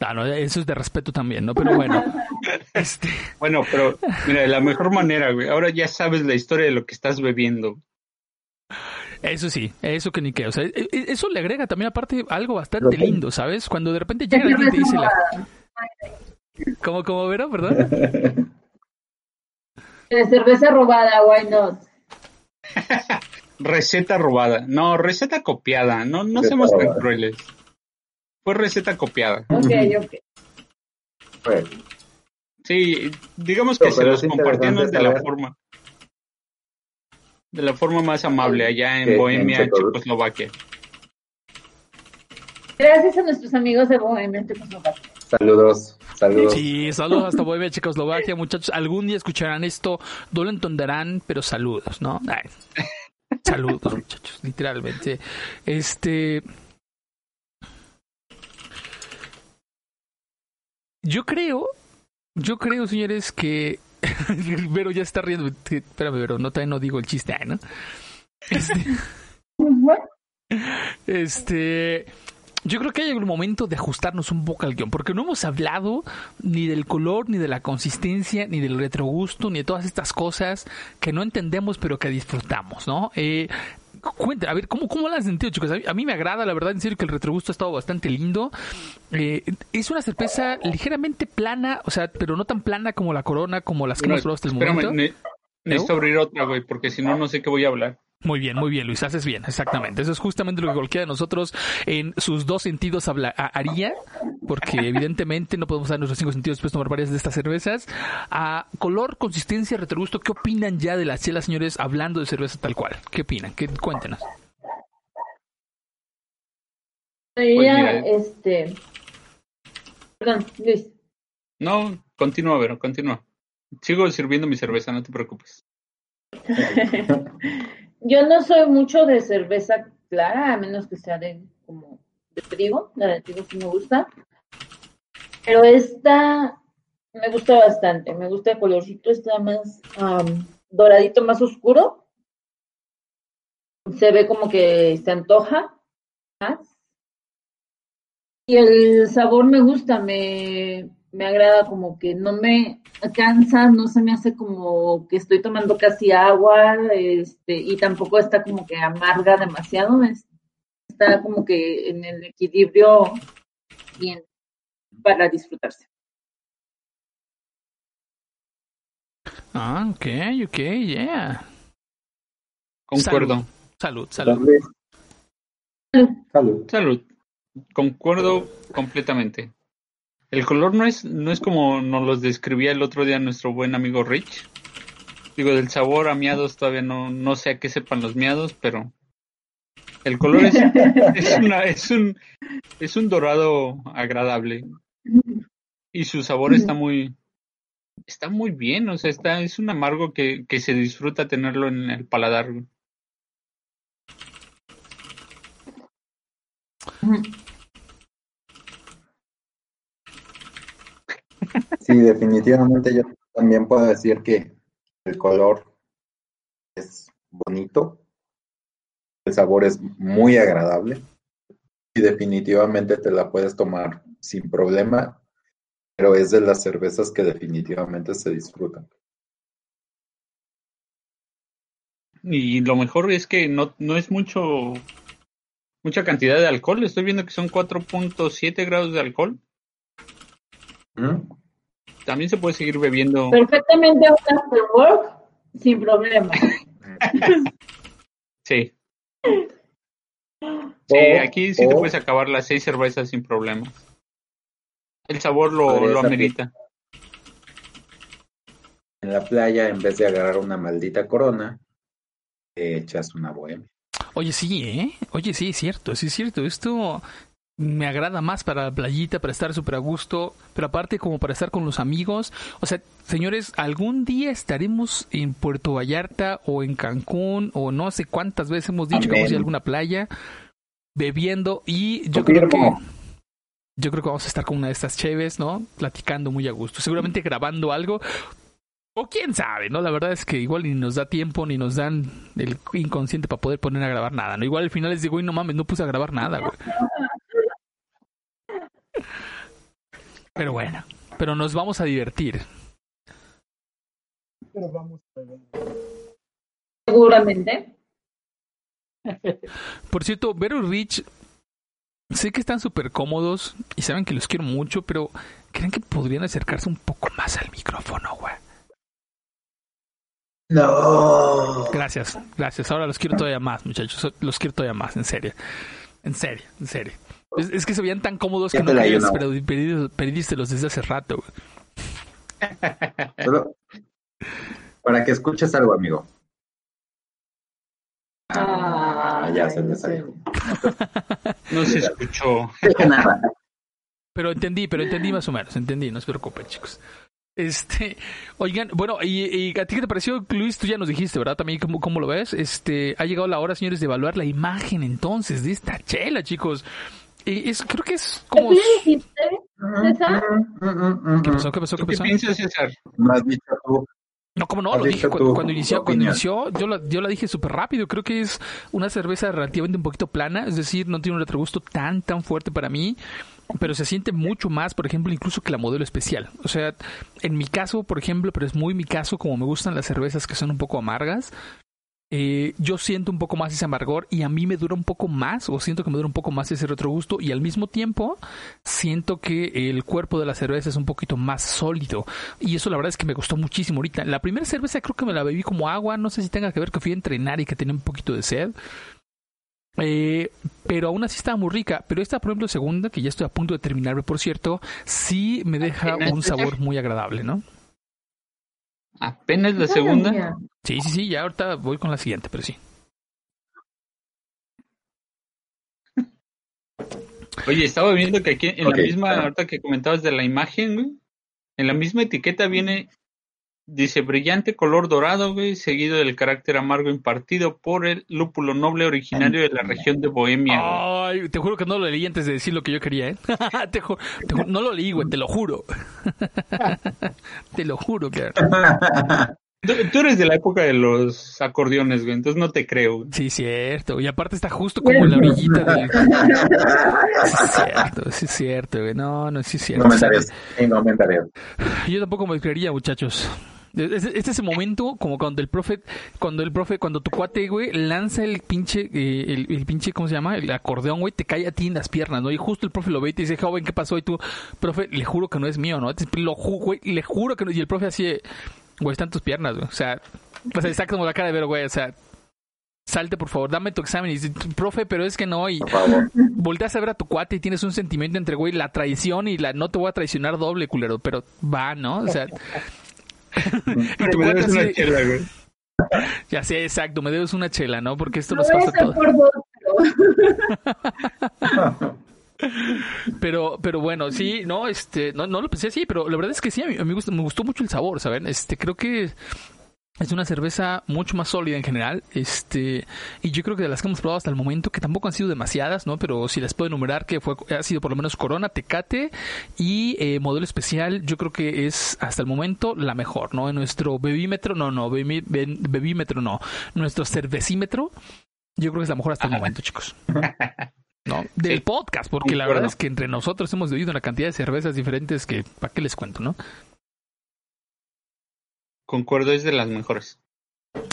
No, no, eso es de respeto también, ¿no? Pero bueno, este, Bueno, pero mira, de la mejor manera, güey. Ahora ya sabes la historia de lo que estás bebiendo. Eso sí, eso que ni qué. O sea, e- e- eso le agrega también, aparte, algo bastante lindo, ¿sabes? Cuando de repente llega alguien y te dice la. ¿Cómo, cómo, Vero? Perdón. Cerveza robada, why not? Receta robada. No, receta copiada. No, no seamos tan crueles. Fue receta copiada. Ok, ok. Pues, Sí, digamos que Pero se los interesante de la forma. De la forma más amable allá en Bohemia, Checo- Checoslovaquia. Gracias a nuestros amigos de Bohemia Checoslovaquia. saludos, saludos. Sí, saludos hasta Bohemia, Checoslovaquia, muchachos. Algún día escucharán esto, no lo entenderán, pero saludos, ¿no? Ay, saludos, muchachos, literalmente. Este. Yo creo, yo creo, señores, que. Vero ya está riendo. Espérame, Vero, no, todavía no digo el chiste, ¿no? Este. Este. Yo creo que hay un momento de ajustarnos un poco al guion, porque no hemos hablado ni del color, ni de la consistencia, ni del retrogusto, ni de todas estas cosas que no entendemos, pero que disfrutamos, ¿no? Eh, cuenta, a ver, ¿cómo, cómo la has sentido, chicos? A mí, a mí me agrada, la verdad, en serio, que el retrogusto ha estado bastante lindo. Eh, es una cerveza ligeramente plana, o sea, pero no tan plana como la corona, como las que hemos probado hasta el momento. ne- necesito abrir otra, güey, porque si no, no sé qué voy a hablar. Muy bien, muy bien, Luis, haces bien, exactamente. Eso es justamente lo que cualquiera de nosotros en sus dos sentidos habla, haría, porque evidentemente no podemos dar nuestros cinco sentidos después de tomar varias de estas cervezas. A color, consistencia, retrogusto, ¿qué opinan ya de las chelas, señores, hablando de cerveza tal cual? ¿Qué opinan? ¿Qué, cuéntenos. Ella, mira. este. Perdón, Luis. No, continúa, Vero, continúa. Sigo sirviendo mi cerveza, no te preocupes. Yo no soy mucho de cerveza clara, a menos que sea de como de trigo. La de trigo sí me gusta. Pero esta me gusta bastante. Me gusta el colorcito, está más doradito más oscuro. Se ve como que se antoja más. Y el sabor me gusta, me, me agrada como que no me cansa, no se me hace como que estoy tomando casi agua, este, y tampoco está como que amarga demasiado, está como que en el equilibrio bien para disfrutarse. Ah, ok, ok, yeah. Concuerdo. Salud, salud. Salud. Salud. Salud. Concuerdo completamente. El color no es, no es como nos los describía el otro día nuestro buen amigo Rich. Digo, del sabor a miados todavía no, no sé a qué sepan los miados, pero el color es, es, una, es, un, es un dorado agradable. Y su sabor está muy, está muy bien, o sea, está, es un amargo que, que se disfruta tenerlo en el paladar. Sí, definitivamente yo también puedo decir que el color es bonito, el sabor es muy agradable y definitivamente te la puedes tomar sin problema, pero es de las cervezas que definitivamente se disfrutan. Y lo mejor es que no, no es mucho mucha cantidad de alcohol. Estoy viendo que son 4.7 grados de alcohol. ¿Mm? También se puede seguir bebiendo. Perfectamente un after work sin problema. sí. Sí, aquí sí te puedes acabar las seis cervezas sin problemas. El sabor lo, lo amerita. En la playa, en vez de agarrar una maldita corona, te echas una bohemia. Oye, sí, ¿eh? Oye, sí, es cierto, sí es cierto. Esto me agrada más para la playita, para estar súper a gusto, pero aparte como para estar con los amigos. O sea, señores, algún día estaremos en Puerto Vallarta o en Cancún o no sé cuántas veces hemos dicho que vamos a ir a alguna playa bebiendo y yo creo que yo creo que vamos a estar con una de estas cheves, ¿no? Platicando muy a gusto, seguramente grabando algo. O quién sabe, ¿no? La verdad es que igual ni nos da tiempo ni nos dan el inconsciente para poder poner a grabar nada, ¿no? Igual al final les digo, y no mames, no puse a grabar nada, güey. Pero bueno, pero nos vamos a divertir. Pero vamos a ver. Seguramente. Por cierto, Vero y Rich, sé que están súper cómodos y saben que los quiero mucho, pero ¿creen que podrían acercarse un poco más al micrófono, güey? No. Gracias, gracias. Ahora los quiero todavía más, muchachos. Los quiero todavía más, en serio. En serio, en serio. Es, es que se veían tan cómodos que no querías pero pedístelos desde hace rato, para que escuches algo, amigo. Ah, ya se le salió. No se escuchó. Nada. Pero entendí, pero entendí más o menos, entendí, no se preocupen, chicos. Este, oigan, bueno, y, y a ti qué te pareció, Luis, tú ya nos dijiste, ¿verdad? También cómo, cómo lo ves. Este, ha llegado la hora, señores, de evaluar la imagen entonces de esta chela, chicos. Y es, creo que es como... ¿Qué dijiste, César? ¿Qué pasó? ¿Qué pasó? ¿Qué ¿Tú qué pasó? piensas, César? No has dicho tú. No, como no, lo dije cuando, cuando inició, cuando inició, yo la, yo la dije súper rápido. Creo que es una cerveza relativamente un poquito plana, es decir, no tiene un retrogusto tan, tan fuerte para mí, pero se siente mucho más, por ejemplo, incluso que la modelo especial. O sea, en mi caso, por ejemplo, pero es muy mi caso, como me gustan las cervezas que son un poco amargas, eh, yo siento un poco más ese amargor y a mí me dura un poco más, o siento que me dura un poco más ese retrogusto, y al mismo tiempo siento que el cuerpo de la cerveza es un poquito más sólido. Y eso la verdad es que me gustó muchísimo ahorita. La primera cerveza creo que me la bebí como agua, no sé si tenga que ver que fui a entrenar y que tenía un poquito de sed. Eh, pero aún así estaba muy rica. Pero esta, por ejemplo, segunda, que ya estoy a punto de terminarme, por cierto, sí me deja ¿Apenas, un sabor muy agradable, ¿no? Apenas la segunda. Sí, sí, sí, ya ahorita voy con la siguiente, pero sí. Oye, estaba viendo que aquí en la misma, claro. ahorita que comentabas de la imagen, güey, en la misma etiqueta viene, dice brillante color dorado, güey, seguido del carácter amargo impartido por el lúpulo noble originario de la región de Bohemia. güey. Ay, te juro que no lo leí antes de decir lo que yo quería, ¿eh? te ju- te ju- no lo leí, güey, te lo juro. te lo juro, que Tú, tú eres de la época de los acordeones, güey, entonces no te creo. güey. Sí, cierto. Y aparte está justo como en la orillita del... Sí, es cierto, sí, es cierto, güey. No, no, sí, es cierto. Comentarios. Sí, comentarios. Yo tampoco me creería, muchachos. Es, es ese momento como cuando el profe, cuando el profe, cuando tu cuate, güey, lanza el pinche, eh, el, el pinche, ¿cómo se llama? El acordeón, güey, te cae a ti en las piernas, ¿no? Y justo el profe lo ve y te dice, joven, ¿qué pasó? Y tú, profe, le juro que no es mío, ¿no? Lo ju- güey, le juro que no. Y el profe así, güey, están tus piernas, güey. O sea, o sea, exacto como la cara de ver, güey, o sea, salte por favor, dame tu examen. Y dice, profe, pero es que no. Y Por favor. volteas a ver a tu cuate y tienes un sentimiento entre, güey, la traición y la no te voy a traicionar doble, culero, pero va, ¿no? O sea, y tu Me cuate debes una así, chela, güey. ya sé, exacto, me debes una chela, ¿no? Porque esto No nos voy a pasa pero Pero, bueno, sí, no, este, no, no lo pensé así, pero la verdad es que sí, a mí, me, gustó, me gustó mucho el sabor, ¿saben? Este, creo que es una cerveza mucho más sólida en general, este, y yo creo que de las que hemos probado hasta el momento, que tampoco han sido demasiadas, ¿no? Pero si las puedo enumerar, que fue, ha sido por lo menos Corona, Tecate y eh, modelo especial, yo creo que es hasta el momento la mejor, ¿no? En nuestro bebímetro, no, no, bebí- bebímetro no, nuestro cervecímetro, yo creo que es la mejor hasta el momento, chicos. ¿no? Del Sí. podcast, porque la verdad es que entre nosotros hemos bebido una cantidad de cervezas diferentes que, ¿para qué les cuento, no? Concuerdo, es de las mejores.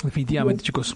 Definitivamente, chicos.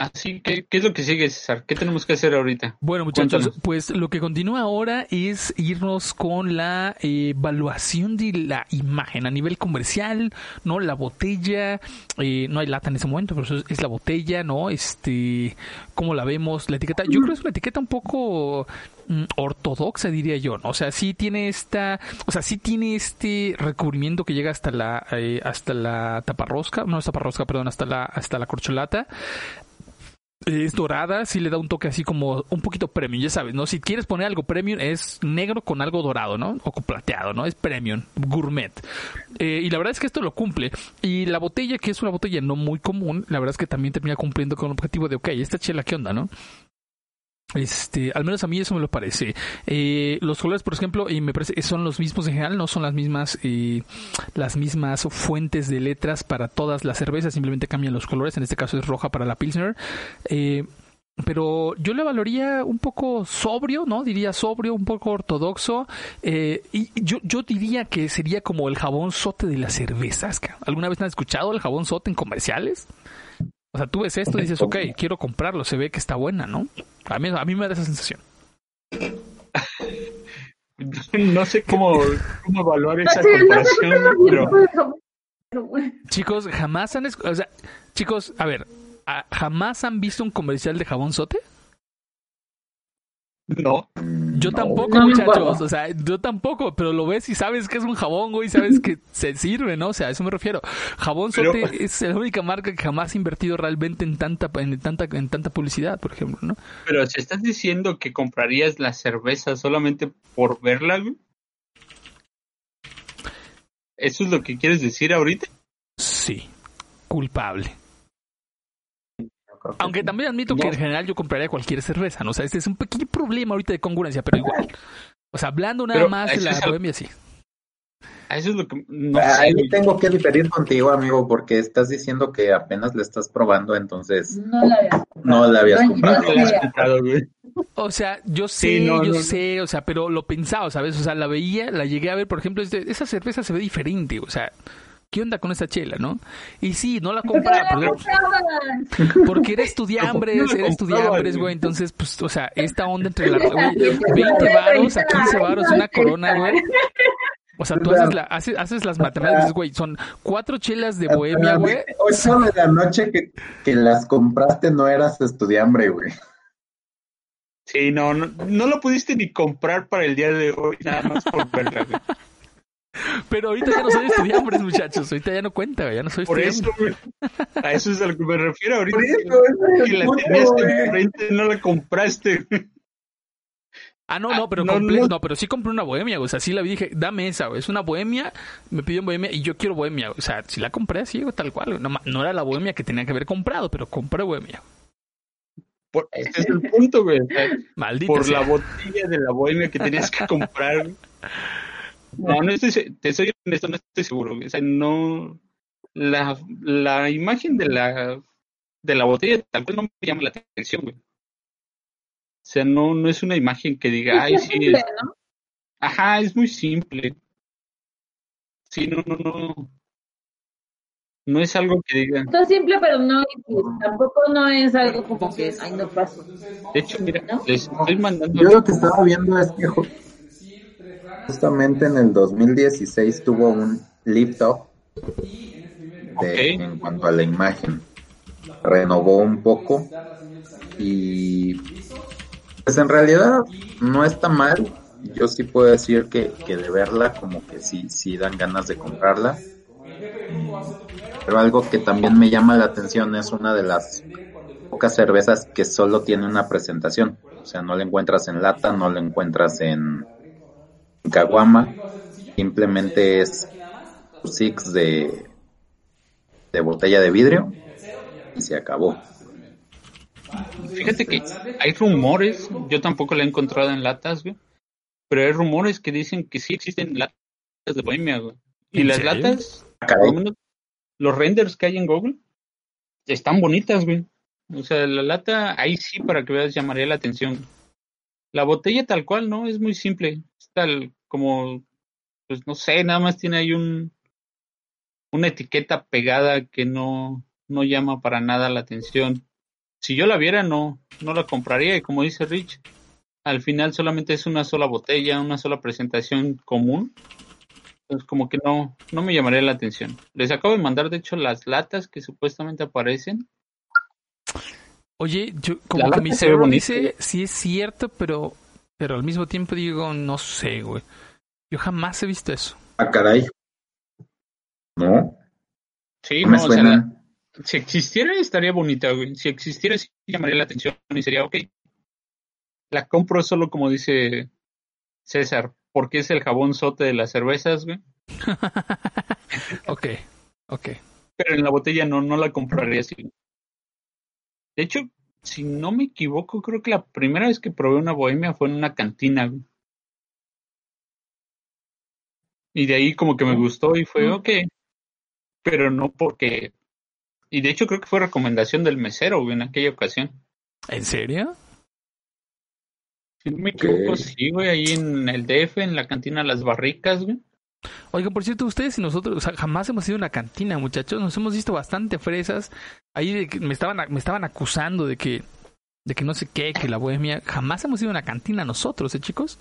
Así que, ¿qué es lo que sigue, César? ¿Qué tenemos que hacer ahorita? Bueno, muchachos, Cuéntanos. pues lo que continúa ahora es irnos con la eh, evaluación de la imagen a nivel comercial, ¿no? La botella, eh, no hay lata en ese momento, pero eso es, es la botella, ¿no? Este, ¿cómo la vemos? La etiqueta, yo creo que es una etiqueta un poco mm, ortodoxa, diría yo, ¿no? O sea, sí tiene esta, o sea, sí tiene este recubrimiento que llega hasta la, eh, hasta la taparrosca, no es taparrosca, perdón, hasta la, hasta la corcholata es dorada, sí le da un toque así como un poquito premium, ya sabes, ¿no? Si quieres poner algo premium es negro con algo dorado, ¿no? O con plateado, ¿no? Es premium, gourmet. Eh, y la verdad es que esto lo cumple. Y la botella, que es una botella no muy común, la verdad es que también termina cumpliendo con el objetivo de, ok, esta chela, ¿qué onda, no? Este, al menos a mí eso me lo parece. Eh, los colores, por ejemplo, y me parece son los mismos en general, no son las mismas, eh, las mismas fuentes de letras para todas las cervezas, simplemente cambian los colores. En este caso es roja para la Pilsner. Eh, pero yo le valoría un poco sobrio, ¿no? Diría sobrio, un poco ortodoxo. Eh, y yo, yo diría que sería como el jabón sote de las cervezas. ¿Alguna vez han escuchado el jabón sote en comerciales? O sea, tú ves esto y dices, ok, quiero comprarlo, se ve que está buena, ¿no? A mí, a mí me da esa sensación. No sé cómo, cómo evaluar esa comparación, pero. Chicos, jamás han... O sea, chicos, a ver, ¿a- ¿jamás han visto un comercial de jabón sote? No. Yo No. tampoco, No muchachos. O sea, yo tampoco, pero lo ves y sabes que es un jabón, güey, sabes que se sirve, ¿no? O sea, a eso me refiero. Jabón Pero- Sote es la única marca que jamás ha invertido realmente en tanta, en tanta, en tanta publicidad, por ejemplo, ¿no? Pero si estás diciendo que comprarías la cerveza solamente por verla, güey. ¿Eso es lo que quieres decir ahorita? Sí, culpable. Creo que Aunque también admito que en general yo compraría cualquier cerveza, ¿no? O sea, este es un pequeño problema ahorita de congruencia, pero igual. O sea, hablando nada Pero más de la bohemia, sí. A Eso es lo que no Ahí sé, güey. tengo que diferir contigo, amigo, porque estás diciendo que apenas le estás probando, entonces No la habías no la habías No, comprado. No te la has comprado, güey. O sea, yo sé, Sí, no, yo sé, o sea, pero lo pensaba, ¿sabes? O sea, la veía, la llegué a ver, por ejemplo, este- esa cerveza se ve diferente, o sea, ¿qué onda con esa chela, no? Y sí, no la ¿Por qué no compraba, porque, porque era estudiambres, ¿Por qué no la era estudiambres, güey, entonces, pues, o sea, esta onda entre la, güey, 20 varos a 15 varos, una corona, güey. O sea, tú haces, la, haces, haces las matemáticas, güey, son cuatro chelas de bohemia, güey. Ocho de la noche que, que las compraste no eras estudiambre, güey. Sí, no, no, no lo pudiste ni comprar para el día de hoy, nada más por verla, güey. Pero ahorita ya no soy estudiambres, muchachos, ahorita ya no cuenta, güey, ya no soy Por estudiambre. eso, güey. A eso es a lo que me refiero ahorita. Por eso, ese es que la punto, tenías enfrente, no la compraste. güey. Ah, no, no, pero no, compré- no. no, pero sí compré una bohemia, güey. O sea, sí la vi, dije, dame esa, güey. Es una bohemia, me pidió bohemia y yo quiero bohemia, güey. O sea, sí la compré así, güey, tal cual. güey. No, ma- no era la bohemia que tenía que haber comprado, pero compré bohemia. Por, este es el punto, güey. O sea, Maldita Por sea. la botella de la bohemia que tenías que comprar. No, no estoy, te soy honesto, no estoy seguro. O sea, no. La, la imagen de la, de la botella tal cual no me llama la atención, güey. O sea, no, no es una imagen que diga, ay, sí, simple, es- ajá, es muy simple. Sí, no, no, no. No es algo que diga. Está simple, pero no, tampoco no es algo como que, ay, no paso. De hecho, mira, ¿No? les estoy mandando. Yo lo que estaba viendo es que justamente en el 2016 tuvo un lift up de, en cuanto a la imagen. Renovó un poco y pues en realidad no está mal. Yo sí puedo decir que, que de verla como que sí, sí dan ganas de comprarla. Pero algo que también me llama la atención es una de las pocas cervezas que solo tiene una presentación. O sea, no la encuentras en lata, no la encuentras en caguama. Simplemente es six de, de botella de vidrio y se acabó. Fíjate que hay rumores, yo tampoco la he encontrado en latas, güey, pero hay rumores que dicen que sí existen latas de bohemia, güey. Y ¿En las serio? latas, Ah, menos los renders que hay en Google, están bonitas, güey. O sea, la lata, ahí sí, para que veas, llamaría la atención. La botella tal cual, ¿no? Es muy simple. Tal como, pues no sé, nada más tiene ahí un una etiqueta pegada que no, no llama para nada la atención. Si yo la viera, no, no la compraría. Y como dice Rich, al final solamente es una sola botella, una sola presentación común. Entonces como que no, no me llamaría la atención. Les acabo de mandar, de hecho, las latas que supuestamente aparecen. Oye, yo La como que lata mi cerebro dice, sí es cierto, pero, pero al mismo tiempo digo, no sé, güey. Yo jamás he visto eso. Ah, caray. No, Sí, no o sea, la- si existiera estaría bonita, güey. Si existiera sí llamaría la atención y sería, ok, la compro solo como dice César, porque es el jabón sote de las cervezas, güey. ok, ok. Pero en la botella no, no la compraría así. De hecho, si no me equivoco, creo que la primera vez que probé una bohemia fue en una cantina. Y de ahí como que me gustó y fue, ok. Pero no porque... Y de hecho creo que fue recomendación del mesero, güey, en aquella ocasión. ¿En serio? Si no me equivoco, sí, güey, ahí en el DF, en la cantina Las Barricas, güey. Oiga, por cierto, ustedes y nosotros, o sea, jamás hemos ido a una cantina, muchachos. Nos hemos visto bastante fresas. Ahí de que me estaban, me estaban acusando de que, de que no sé qué, que la bohemia. Jamás hemos ido a una cantina nosotros, ¿eh, chicos?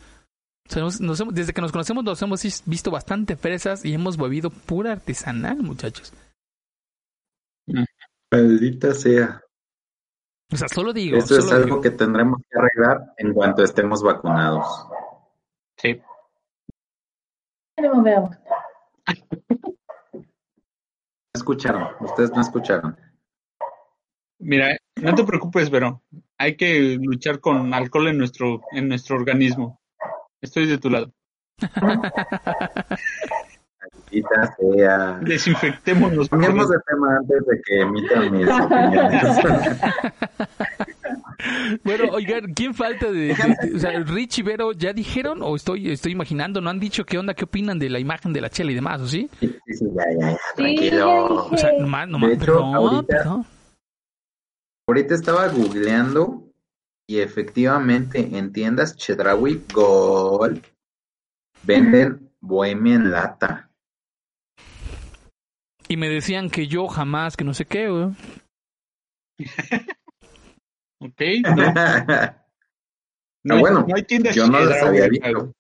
O sea, nos- nos hemos- desde que nos conocemos nos hemos vis- visto bastante fresas y hemos bebido pura artesanal, muchachos. Maldita sea. O sea, solo digo. Eso es algo digo. que tendremos que arreglar en cuanto estemos vacunados. Sí. No veo. Escucharon, ustedes no escucharon. Mira, no te preocupes, pero hay que luchar con alcohol en nuestro, en nuestro organismo. Estoy de tu lado. Sea. Desinfectémonos. Cambiemos de tema antes de que emitan mis opiniones. Bueno, oigan, ¿quién falta de, de- de- o sea, Rich y Vero ya dijeron o estoy estoy imaginando, no han dicho qué onda, qué opinan de la imagen de la chela y demás, ¿o sí? Sí, sí, sí, ya, ya, ya, Sí, tranquilo. O sea, Sí. nomás, nomás, De hecho, perdón, ahorita- perdón. Ahorita estaba googleando y efectivamente en tiendas Chedraui Gold venden bohemia en lata. Y me decían que yo jamás, que no sé qué, güey. Ok, no, no, Ah, hay- bueno, no hay tiendas yo no las había visto.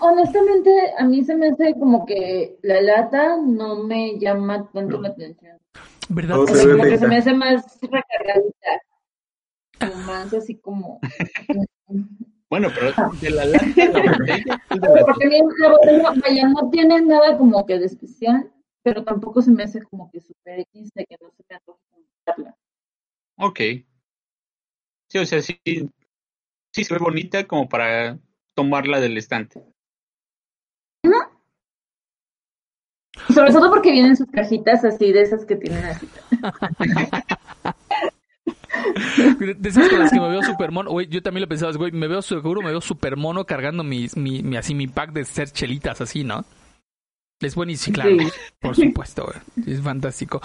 Honestamente, a mí se me hace como que la lata no me llama tanto la atención. ¿Verdad? O sea, como que se me hace más recargadita. Más así como. Bueno, pero de la lata la botella, ¿cuál de las dos? Porque a mí la botella, vaya, no tiene nada como que de especial, pero tampoco se me hace como que super X de que no se me antoje comprarla. Ok. Sí, o sea, sí, sí se ve bonita como para tomarla del estante. Y sobre todo porque vienen sus cajitas así, de esas que tienen así. De esas con las que me veo super mono, güey, yo también lo pensaba, güey, me veo seguro, me veo super mono cargando mi, mi, mi, así mi pack de ser chelitas así, ¿no? Es buenísimo, claro, Sí. por supuesto, güey. es fantástico.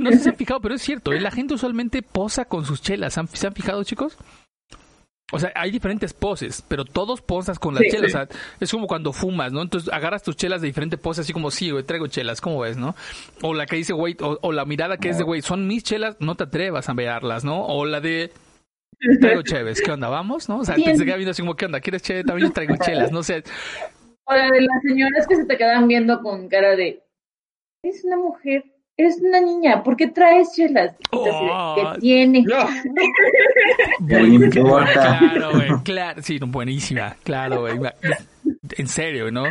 No sé si se han fijado, pero es cierto, ¿eh? la gente usualmente posa con sus chelas. ¿Han- ¿Se han fijado, chicos? O sea, hay diferentes poses, pero todos posas con las Sí, chelas. sí. O sea, es como cuando fumas, ¿no? Entonces agarras tus chelas de diferente pose, así como, sí, güey, traigo chelas, ¿cómo ves, no? O la que dice, güey, o, o la mirada que es de, güey, son mis chelas, no te atrevas a mirarlas, ¿no? O la de, traigo cheves, ¿qué onda? ¿Vamos? ¿No? O sea, te Bien. se queda viendo así como, ¿qué onda? ¿Quieres cheve? También traigo chelas, no sé. O la de las señoras que se te quedan viendo con cara de, es una mujer, eres una niña, ¿por qué traes chelas? Oh. ¿Qué tiene? No. ¿Qué le importa? Claro, güey, claro, sí, no, buenísima, claro, güey. En serio, ¿no?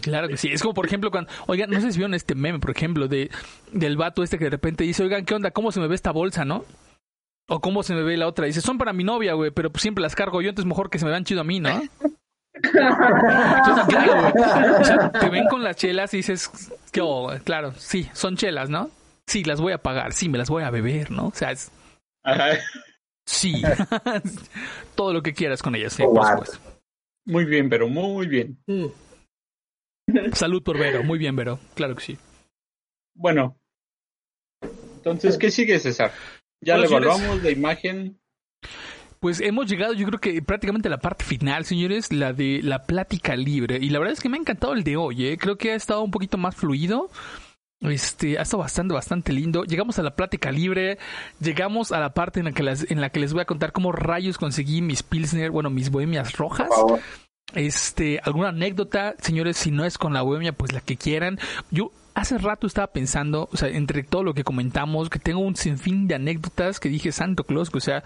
Claro que sí. Es como, por ejemplo, cuando, oigan, no sé si vieron este meme, por ejemplo, de del vato este que de repente dice, oigan, ¿qué onda? ¿Cómo se me ve esta bolsa, no? O cómo se me ve la otra. Dice, son para mi novia, güey, pero pues siempre las cargo yo, entonces mejor que se me vean chido a mí, ¿no? Entonces, claro, güey. O sea, te ven con las chelas y dices, ¿qué hubo, güey? Claro, sí, son chelas, ¿no? Sí, las voy a pagar, sí, me las voy a beber, ¿no? O sea, es, Ajá. Sí. Todo lo que quieras con ellas, sí, Oh, por supuesto. Muy bien, pero muy bien. Salud por Vero, muy bien, Vero. Claro que sí. Bueno. Entonces, ¿qué sigue, César? Ya Bueno, le señores. evaluamos la imagen. Pues hemos llegado, yo creo que prácticamente a la parte final, señores, la de la plática libre. Y la verdad es que me ha encantado el de hoy, ¿eh? Creo que ha estado un poquito más fluido. Este, ha estado bastante, bastante lindo. Llegamos a la plática libre, llegamos a la parte en la que, las, en la que les voy a contar cómo rayos conseguí mis Pilsner, bueno, mis bohemias rojas. Este, alguna anécdota, señores, si no es con la bohemia, pues la que quieran. Yo hace rato estaba pensando, o sea, entre todo lo que comentamos, que tengo un sinfín de anécdotas que dije Santo Claus, que, o sea,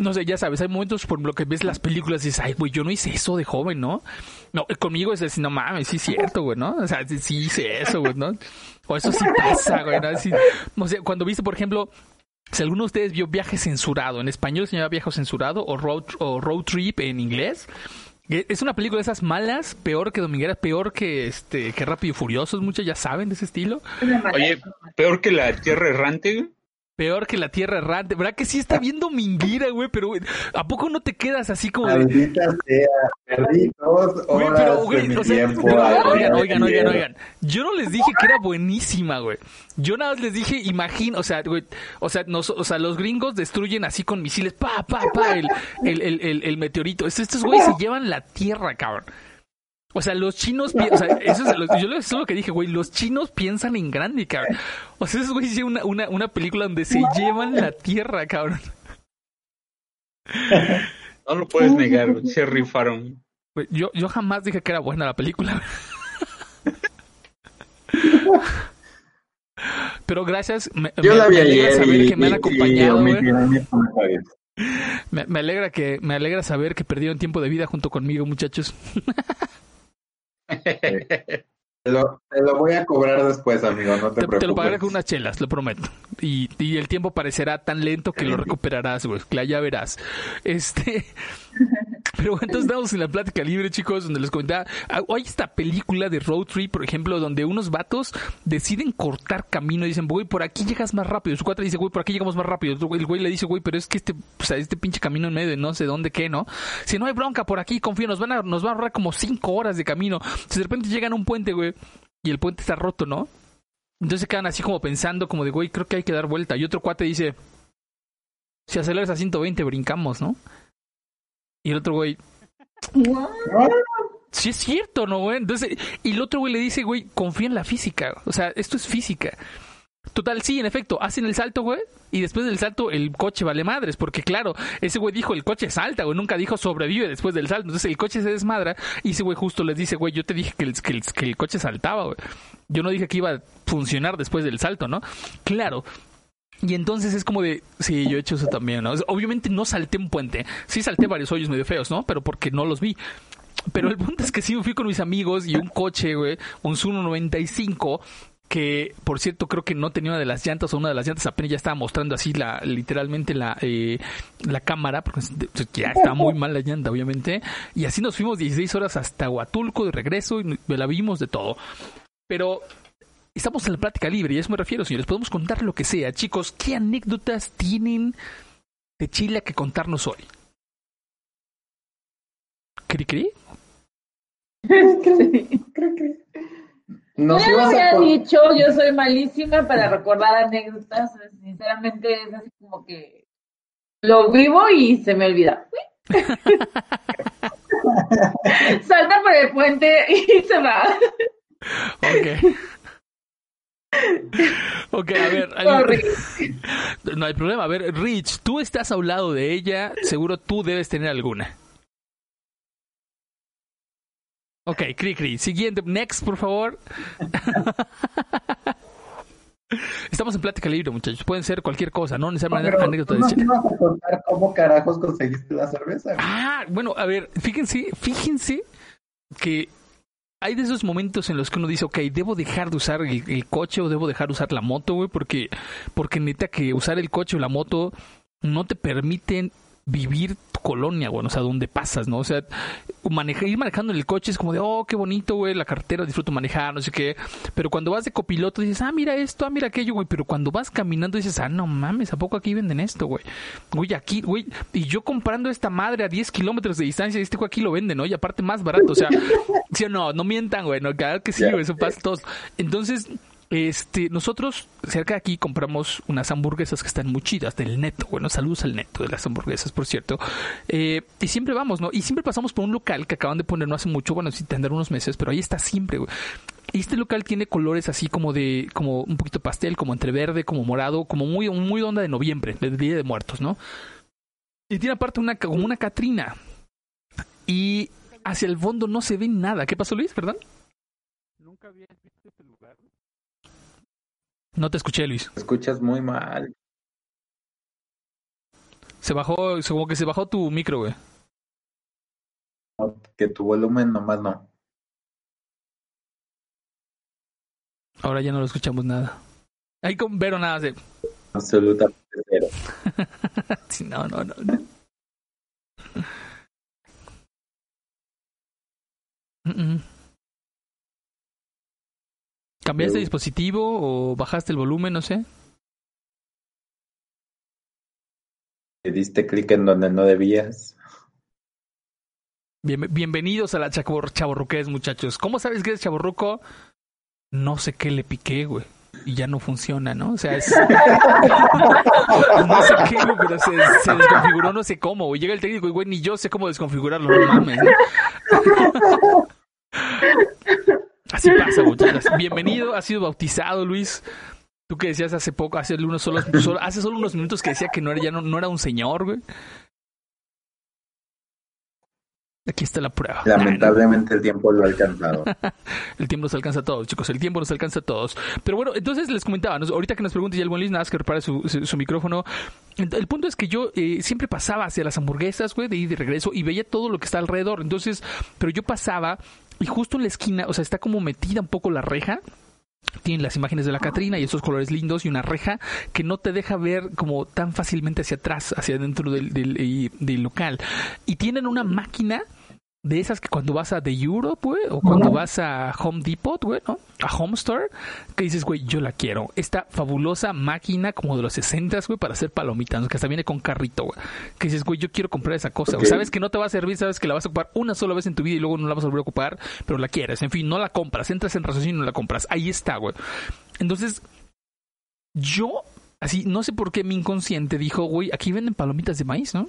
no sé, ya sabes, hay momentos por lo que ves las películas y dices, ay, güey, yo no hice eso de joven, ¿no? No, eh, conmigo es decir, no mames, sí es cierto, güey, ¿no? O sea, sí, hice eso, güey, ¿no? O eso sí pasa, güey, ¿no? Así, o sea, cuando viste, por ejemplo, si alguno de ustedes vio Viaje Censurado, en español se llama Viaje Censurado o Road, o road Trip en inglés. Eh, Es una película de esas malas, peor que Dominguera, peor que este que Rápido y Furiosos, muchos ya saben de ese estilo. Oye, peor que la Tierra Errante. Peor que la Tierra Errante. ¿Verdad que sí está bien Dominguera, güey? Pero, güey, ¿a poco no te quedas así como de... Maldita sea, perdí dos Güey, horas pero, de güey, mi o sea, tiempo. pero, ahí, oigan, oigan, oigan, oigan. Yo no les dije que era buenísima, güey. Yo nada más les dije, imagina, o sea, güey, o sea, nos- o sea, los gringos destruyen así con misiles, pa, pa, pa, el, el, el, el, el meteorito. Estos, estos güeyes se llevan la tierra, cabrón. O sea, los chinos, o sea, eso es, lo- yo lo- eso es lo que dije, güey, los chinos piensan en grande, cabrón. O sea, esos güeyes hicieron una, una, una película donde se llevan la tierra, cabrón. No lo puedes negar, güey. Se rifaron. Güey, Yo, yo jamás dije que era buena la película. Pero gracias, me, Yo me- la vi me alegra ayer saber y, que me han y acompañado, güey. me alegra que me alegra saber que perdieron tiempo de vida junto conmigo, muchachos. Te lo, te lo voy a cobrar después, amigo, no te, Te, te preocupes. lo pagaré con unas chelas, lo prometo. Y, y el tiempo parecerá tan lento que lo recuperarás, güey. Ya verás. Este. Pero bueno, entonces estamos en la plática libre, chicos, donde les comentaba. ah, Hay esta película de Road Trip, por ejemplo, donde unos vatos deciden cortar camino y dicen, güey, por aquí llegas más rápido. Su cuate dice, güey, por aquí llegamos más rápido. El güey le dice, güey, pero es que este, o sea, este pinche camino en medio de no sé dónde qué, ¿no? Si no hay bronca por aquí, confío, nos van a, nos van a ahorrar como cinco horas de camino. Si de repente llegan a un puente, güey, y el puente está roto, ¿no? Entonces se quedan así como pensando, como de, güey, creo que hay que dar vuelta. Y otro cuate dice, si aceleras a 120, brincamos, ¿no? Y el otro güey, sí es cierto, ¿no, güey? Entonces, y el otro güey le dice, güey, confía en la física. O sea, esto es física. Total, sí, en efecto, hacen el salto, güey, y después del salto el coche vale madres, porque claro, ese güey dijo el coche salta, güey, nunca dijo sobrevive después del salto, entonces el coche se desmadra, y ese güey justo les dice, güey, yo te dije que el, que el, que el coche saltaba, güey, yo no dije que iba a funcionar después del salto, ¿no? Claro. Y entonces es como de, sí, yo he hecho eso también, ¿no? Obviamente no salté un puente, sí salté varios hoyos medio feos, ¿no? Pero porque no los vi. Pero el punto es que sí me fui con mis amigos y un coche, güey, un Zuno 95, que por cierto creo que no tenía una de las llantas o una de las llantas apenas ya estaba mostrando así la literalmente la eh, la cámara porque ya estaba muy mal la llanta obviamente y así nos fuimos 16 horas hasta Huatulco de regreso y la vimos de todo pero estamos en la plática libre, y a eso me refiero, señores. Podemos contar lo que sea. Chicos, ¿qué anécdotas tienen de Chile que contarnos hoy? ¿Cri cri? No yo lo había dicho, yo soy malísima para recordar anécdotas. Sinceramente, es así como que lo vivo y se me olvida. Salta por el puente y se va. Ok. Ok, a ver. No hay problema. A ver, Rich, tú estás a un lado de ella. Seguro tú debes tener alguna. Ok, Cri Cri. Siguiente, next, por favor. Estamos en plática libre, muchachos. Pueden ser cualquier cosa, no necesariamente no, anécdota de a contar cómo carajos conseguiste la cerveza? Ah, bueno, a ver, fíjense, fíjense que hay de esos momentos en los que uno dice, ok, debo dejar de usar el, coche o debo dejar de usar la moto, güey, porque, porque neta que usar el coche o la moto no te permiten vivir tu colonia, güey, o sea, donde pasas, ¿no? O sea, manejar, ir manejando en el coche es como de, oh, qué bonito, güey, la carretera, disfruto manejar, no sé qué. Pero cuando vas de copiloto dices, ah, mira esto, ah, mira aquello, güey. Pero cuando vas caminando dices, ah, no mames, ¿a poco aquí venden esto, güey? Güey, aquí, güey, y yo comprando esta madre a 10 kilómetros de distancia, este güey aquí lo venden, ¿no? Y aparte más barato, o sea, sí o no, no mientan, güey, no, claro que sí, güey, eso pasa todos. Entonces, este, nosotros cerca de aquí compramos unas hamburguesas que están muy chidas del neto. Bueno, saludos al neto de las hamburguesas, por cierto. Eh, y siempre vamos, ¿no? Y siempre pasamos por un local que acaban de poner no hace mucho, bueno, sin tener unos meses, pero ahí está siempre, güey. Y este local tiene colores así como de, como un poquito pastel, como entre verde, como morado, como muy, muy onda de noviembre, de Día de Muertos, ¿no? Y tiene aparte una, como una Catrina. Y hacia el fondo no se ve nada. ¿Qué pasó, Luis? ¿Perdón? Nunca lugar. No te escuché, Luis. Te escuchas muy mal. Se bajó, como que se bajó tu micro, güey. Que tu volumen nomás no. Ahora ya no lo escuchamos nada. Ahí con Vero nada de. Absolutamente cero. no, no, no. no. ¿Cambiaste de dispositivo o bajaste el volumen, no sé? Le diste clic en donde no debías. bienvenidos a la chaborruqués, muchachos. ¿Cómo sabes que es chaborruco? No sé qué le piqué, güey. Y ya no funciona, ¿no? O sea, es... no sé qué, pero se, desconfiguró no sé cómo, güey. Llega el técnico y, güey, ni yo sé cómo desconfigurarlo, no mames. Así pasa, muchachos. Bienvenido, ha sido bautizado, Luis. Tú que decías hace poco, hace unos solo, hace solo unos minutos que decía que no era, ya no, era un señor, güey. Aquí está la prueba. Lamentablemente el tiempo lo ha alcanzado. el tiempo nos alcanza a todos, chicos. El tiempo nos alcanza a todos. Pero bueno, entonces les comentaba, ahorita que nos pregunte ya el buen Luis, nada más que repare su, su, micrófono. El punto es que yo eh, siempre pasaba hacia las hamburguesas, güey, de ir de regreso y veía todo lo que está alrededor. Entonces, pero yo pasaba y justo en la esquina, o sea, está como metida un poco la reja. Tiene las imágenes de la Catrina y esos colores lindos y una reja que no te deja ver como tan fácilmente hacia atrás, hacia dentro del, del, del local. Y tienen una máquina de esas que cuando vas a The Europe, güey, o cuando vas a Home Depot, güey, ¿no? A Home Store, que dices, güey, yo la quiero. Esta fabulosa máquina como de los 60, güey, para hacer palomitas, que hasta viene con carrito, güey. Que dices, güey, yo quiero comprar esa cosa. Sabes que no te va a servir, sabes que la vas a ocupar una sola vez en tu vida y luego no la vas a volver a ocupar, pero la quieres. En fin, no la compras, entras en raciocinio y no la compras. Ahí está, güey. Entonces, yo, así, no sé por qué mi inconsciente dijo, güey, aquí venden palomitas de maíz, ¿no?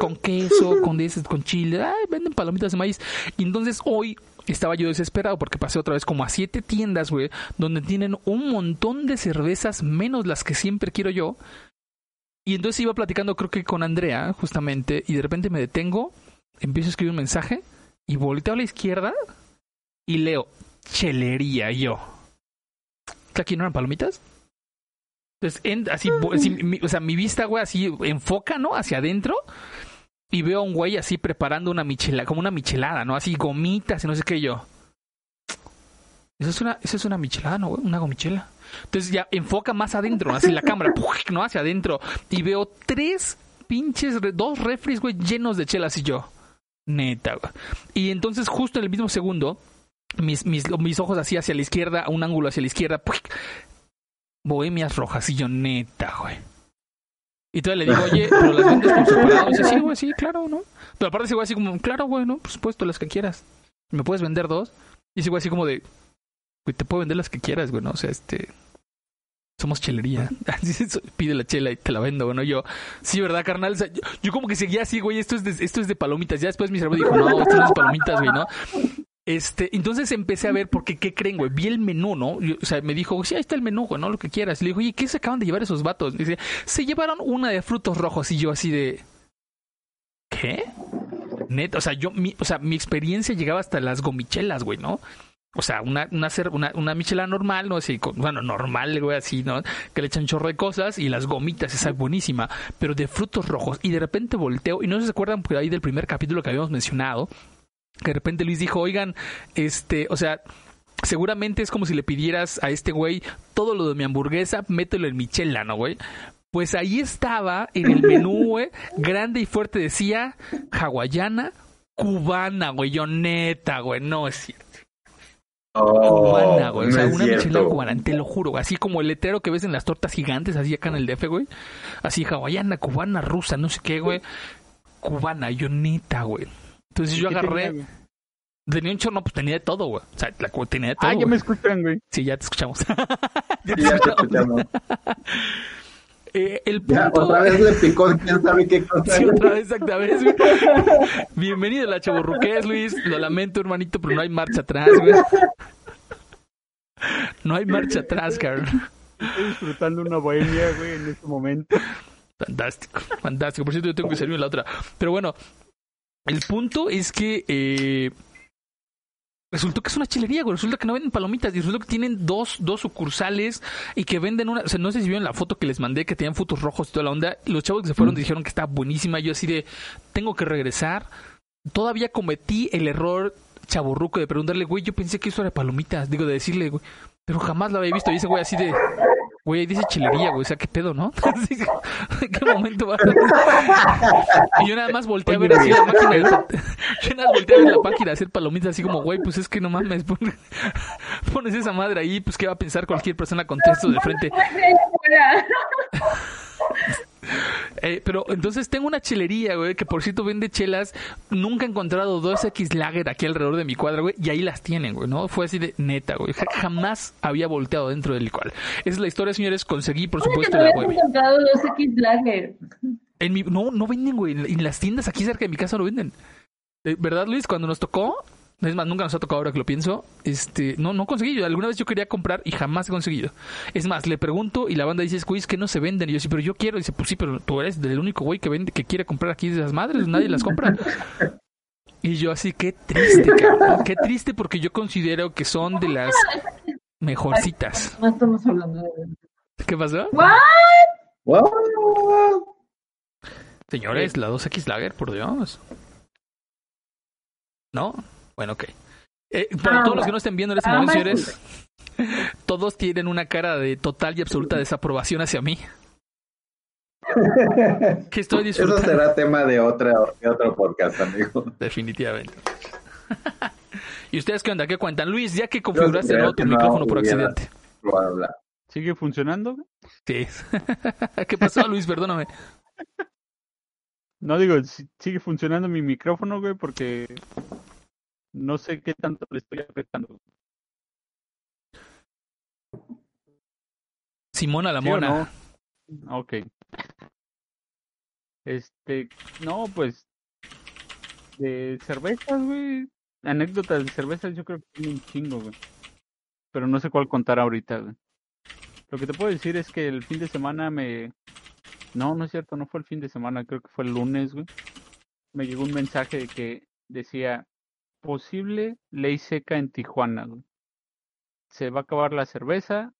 Con queso, con, con chile, ay, venden palomitas de maíz. Y entonces hoy estaba yo desesperado porque pasé otra vez como a siete tiendas, güey, donde tienen un montón de cervezas menos las que siempre quiero yo. Y entonces iba platicando creo que con Andrea, justamente, y de repente me detengo, empiezo a escribir un mensaje y volteo a la izquierda y leo chelería yo. ¿Aquí no eran palomitas? Entonces, así, o sea, mi vista, güey, así enfoca, ¿no? Hacia adentro y veo a un güey así preparando una michelada, como una michelada, ¿no? Así gomitas y no sé qué yo. Eso es una, eso es una michelada, ¿no? Una gomichela. Entonces ya enfoca más adentro, así la cámara, ¿no? Hacia adentro. Y veo tres pinches, dos refres, güey, llenos de chelas y yo. Neta, güey. Y entonces justo en el mismo segundo mis, mis, mis ojos así hacia la izquierda, un ángulo hacia la izquierda. Bohemias rojas. Y yo, neta, güey. Y entonces le digo, oye, pero las vendes por separado. Y dice, sí, güey, sí, claro, ¿no? Pero aparte ese güey así como, claro, güey, ¿no? Por supuesto, las que quieras. ¿Me puedes vender dos? Y ese güey así como de, güey, te puedo vender las que quieras, güey, ¿no? O sea, este... Somos chelería. Pide la chela y te la vendo, bueno, yo, sí, ¿verdad, carnal? O sea, yo, yo, como que seguía así, güey, esto es de, esto es de palomitas. Ya después mi cerebro dijo, no, esto no es de palomitas, güey, ¿no? Este, entonces empecé a ver, porque, ¿qué creen, güey? Vi el menú, ¿no? O sea, me dijo, sí, ahí está el menú, güey, ¿no? Lo que quieras. Le digo, oye, ¿qué se acaban de llevar esos vatos? Dice, se llevaron una de frutos rojos. Y yo así de, ¿qué? Neta, o sea, yo, mi, o sea, mi experiencia llegaba hasta las gomichelas, güey, ¿no? O sea, una, una, una, una michela normal, ¿no? Así, bueno, normal, güey, así, ¿no? Que le echan chorro de cosas y las gomitas, esa es buenísima, pero de frutos rojos. Y de repente volteo, y no se acuerdan por ahí del primer capítulo que habíamos mencionado, de repente Luis dijo, oigan, este, o sea, seguramente es como si le pidieras a este güey todo lo de mi hamburguesa, mételo en mi chela, ¿no, güey? Pues ahí estaba en el menú, güey, grande y fuerte decía hawaiana, cubana, güey, yo neta, güey, no es cierto. Oh, cubana, güey. O sea, no una michelada cubana, te lo juro, güey. Así como el letrero que ves en las tortas gigantes, así acá en el DF, güey. Así hawaiana, cubana, rusa, no sé qué, güey. Cubana, yo neta, güey. Entonces yo ¿Qué agarré. tenía? Tenía un chorro, no, pues tenía de todo, güey. O sea, la, tenía de todo. Ah, ya me escuchan, güey. Sí, ya te escuchamos. Ya te Sí, ya te escuchamos. Eh, el Ya, punto. otra vez le picó, quién sabe qué cosa. Sí, otra vez, exacta vez, güey. Bienvenido a la chaburruqués, Luis. Lo lamento, hermanito, pero no hay marcha atrás, güey. No hay marcha atrás, Carl. Estoy disfrutando una bohemia, güey, en este momento. Fantástico, fantástico. Por cierto, yo tengo que servirme la otra. Pero bueno, el punto es que eh, resultó que es una chilería, güey. Resulta que no venden palomitas y resulta que tienen dos, dos sucursales y que venden una. O sea, no sé si vieron la foto que les mandé, que tenían fotos rojos y toda la onda. Los chavos que se fueron dijeron que estaba buenísima. Yo así de, tengo que regresar. Todavía cometí el error chaburruco de preguntarle, güey, yo pensé que eso era palomitas. Digo, de decirle, güey, pero jamás lo había visto. Y ese güey así de, güey, ahí dice chilería, güey, o sea, qué pedo, ¿no? Así que, ¿En qué momento va? Y yo nada más volteé a ver así la máquina. de- Yo nada más volteé a ver la página a hacer palomitas así como, güey, pues es que no mames, pon- pones esa madre ahí, pues qué va a pensar cualquier persona con texto de frente. Eh, pero entonces tengo una chelería, güey, que por cierto vende chelas. Nunca he encontrado dos X Lager aquí alrededor de mi cuadra, güey, y ahí las tienen, güey, ¿no? Fue así de neta, güey. Ja- Jamás había volteado dentro del licual. Esa es la historia, señores. Conseguí, por ¿Cómo que supuesto, la bohemia. encontrado los X Lager? En mi, no, no venden, güey. En, en las tiendas aquí cerca de mi casa no venden. Eh, ¿Verdad, Luis? Cuando nos tocó, es más, nunca nos ha tocado ahora que lo pienso. Este, no, no conseguí. Yo, alguna vez yo quería comprar y jamás he conseguido. Es más, le pregunto y la banda dice, güey, es que no se venden. Y yo sí, pero yo quiero. Y dice, pues sí, pero tú eres el único güey que vende, que quiere comprar aquí de esas madres. Nadie las compra. Y yo así, qué triste, cabrón. Qué triste porque yo considero que son de las mejorcitas. No estamos hablando de ¿Qué pasó? ¿What? Wow. Señores, la 2X Lager, por Dios. ¿No? Bueno, ok. Eh, para Ah, todos los que no estén viendo en este ah, momento, señores, todos tienen una cara de total y absoluta desaprobación hacia mí. Que estoy Eso disfrutando. será tema de, otra, de otro podcast, amigo. Definitivamente. ¿Y ustedes qué onda? ¿Qué cuentan? Luis, ya que configuraste de creo nuevo tu no micrófono por accidente. ¿Sigue funcionando? Sí. ¿Qué pasó, Luis? Perdóname. No digo, si- sigue funcionando mi micrófono, güey, porque no sé qué tanto le estoy apretando. Simona la ¿Sí o mona. no? Ok. Este, no, pues, de cervezas, güey. Anécdotas de cervezas yo creo que tiene un chingo, güey. Pero no sé cuál contar ahorita, güey. Lo que te puedo decir es que el fin de semana me... No, no es cierto, no fue el fin de semana, creo que fue el lunes, güey. Me llegó un mensaje de que decía, posible ley seca en Tijuana. Se va a acabar la cerveza,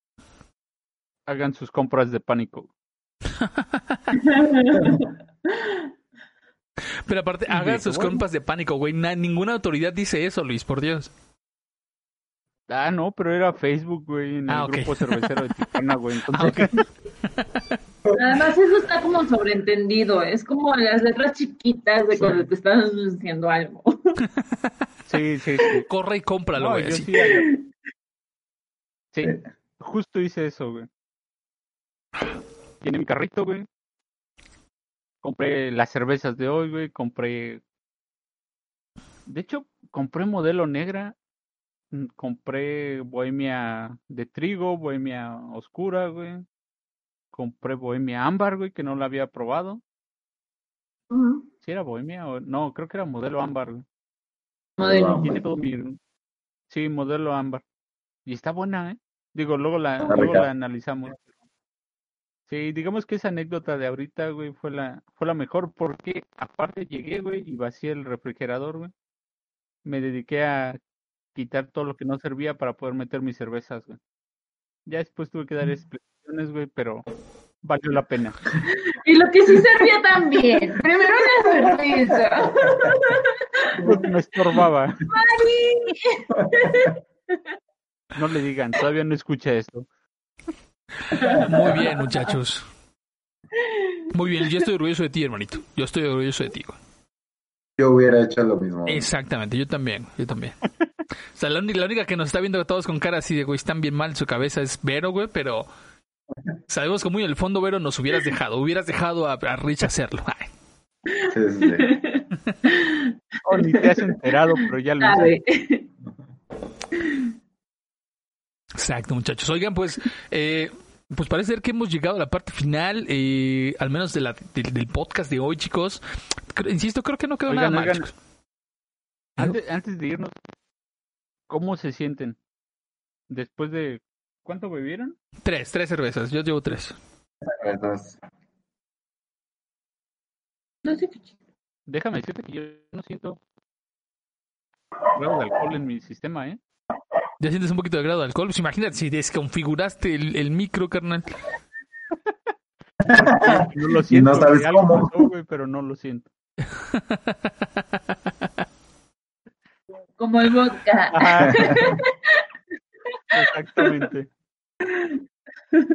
hagan sus compras de pánico. Pero aparte, hagan sus bueno. compas de pánico, güey. Na- ninguna autoridad dice eso, Luis, por Dios. Ah, no, pero era Facebook, güey, en el Ah, ok. grupo cervecero de Tijuana, güey. Ah, Entonces. Además, eso está como sobreentendido. Es como las letras chiquitas de cuando te están diciendo algo. Sí, sí, sí. Corre y cómpralo, güey. sí, sí, justo hice eso, güey. Tiene mi carrito, güey. Compré las cervezas de hoy, güey. Compré. De hecho, compré modelo negra. mm, Compré bohemia de trigo, bohemia oscura, güey. Compré bohemia ámbar, güey, que no la había probado. Ujú. ¿Sí era bohemia o no? Creo que era modelo ámbar, güey. Modelo. Tiene todo mi. Sí, modelo ámbar. Y está buena, ¿eh? Digo, luego la, luego la analizamos. Sí, digamos que esa anécdota de ahorita, güey, fue la, fue la mejor porque aparte llegué, güey, y vacié el refrigerador, güey. Me dediqué a quitar todo lo que no servía para poder meter mis cervezas, güey. Ya después tuve que dar explicaciones, güey, pero valió la pena. Y lo que sí servía también. Primero la cerveza. Porque me estorbaba. Mari. No le digan, todavía no escucha esto. Muy bien, muchachos. Muy bien, yo estoy orgulloso de ti, hermanito. Yo estoy orgulloso de ti, güey. Yo hubiera hecho lo mismo. Exactamente, yo también, yo también. O sea, la única, la única que nos está viendo todos con cara así de, güey, están bien mal en su cabeza es Vero, güey, pero sabemos que muy en el fondo, Vero, nos hubieras dejado, hubieras dejado a, a Rich hacerlo. Ay, Sí, sí, sí. Oh, ni te has enterado, pero ya lo hice. Sabe. Exacto, muchachos. Oigan, pues, eh, pues parece ser que hemos llegado a la parte final, eh, al menos de la, del- del podcast de hoy, chicos. Creo- insisto, creo que no quedó Oigan, nada mal, oigan. chicos. Antes, antes de irnos, ¿cómo se sienten? Después de... ¿Cuánto bebieron? Tres, tres cervezas. Yo llevo tres. Entonces, No sé qué Déjame decirte que yo no siento grado de alcohol en mi sistema, ¿eh? ¿Ya sientes un poquito de grado de alcohol? Pues imagínate si desconfiguraste el, el micro, carnal. No lo siento. no sabes algo cómo. pasó, pero no lo siento. Como el vodka. Ajá. Exactamente.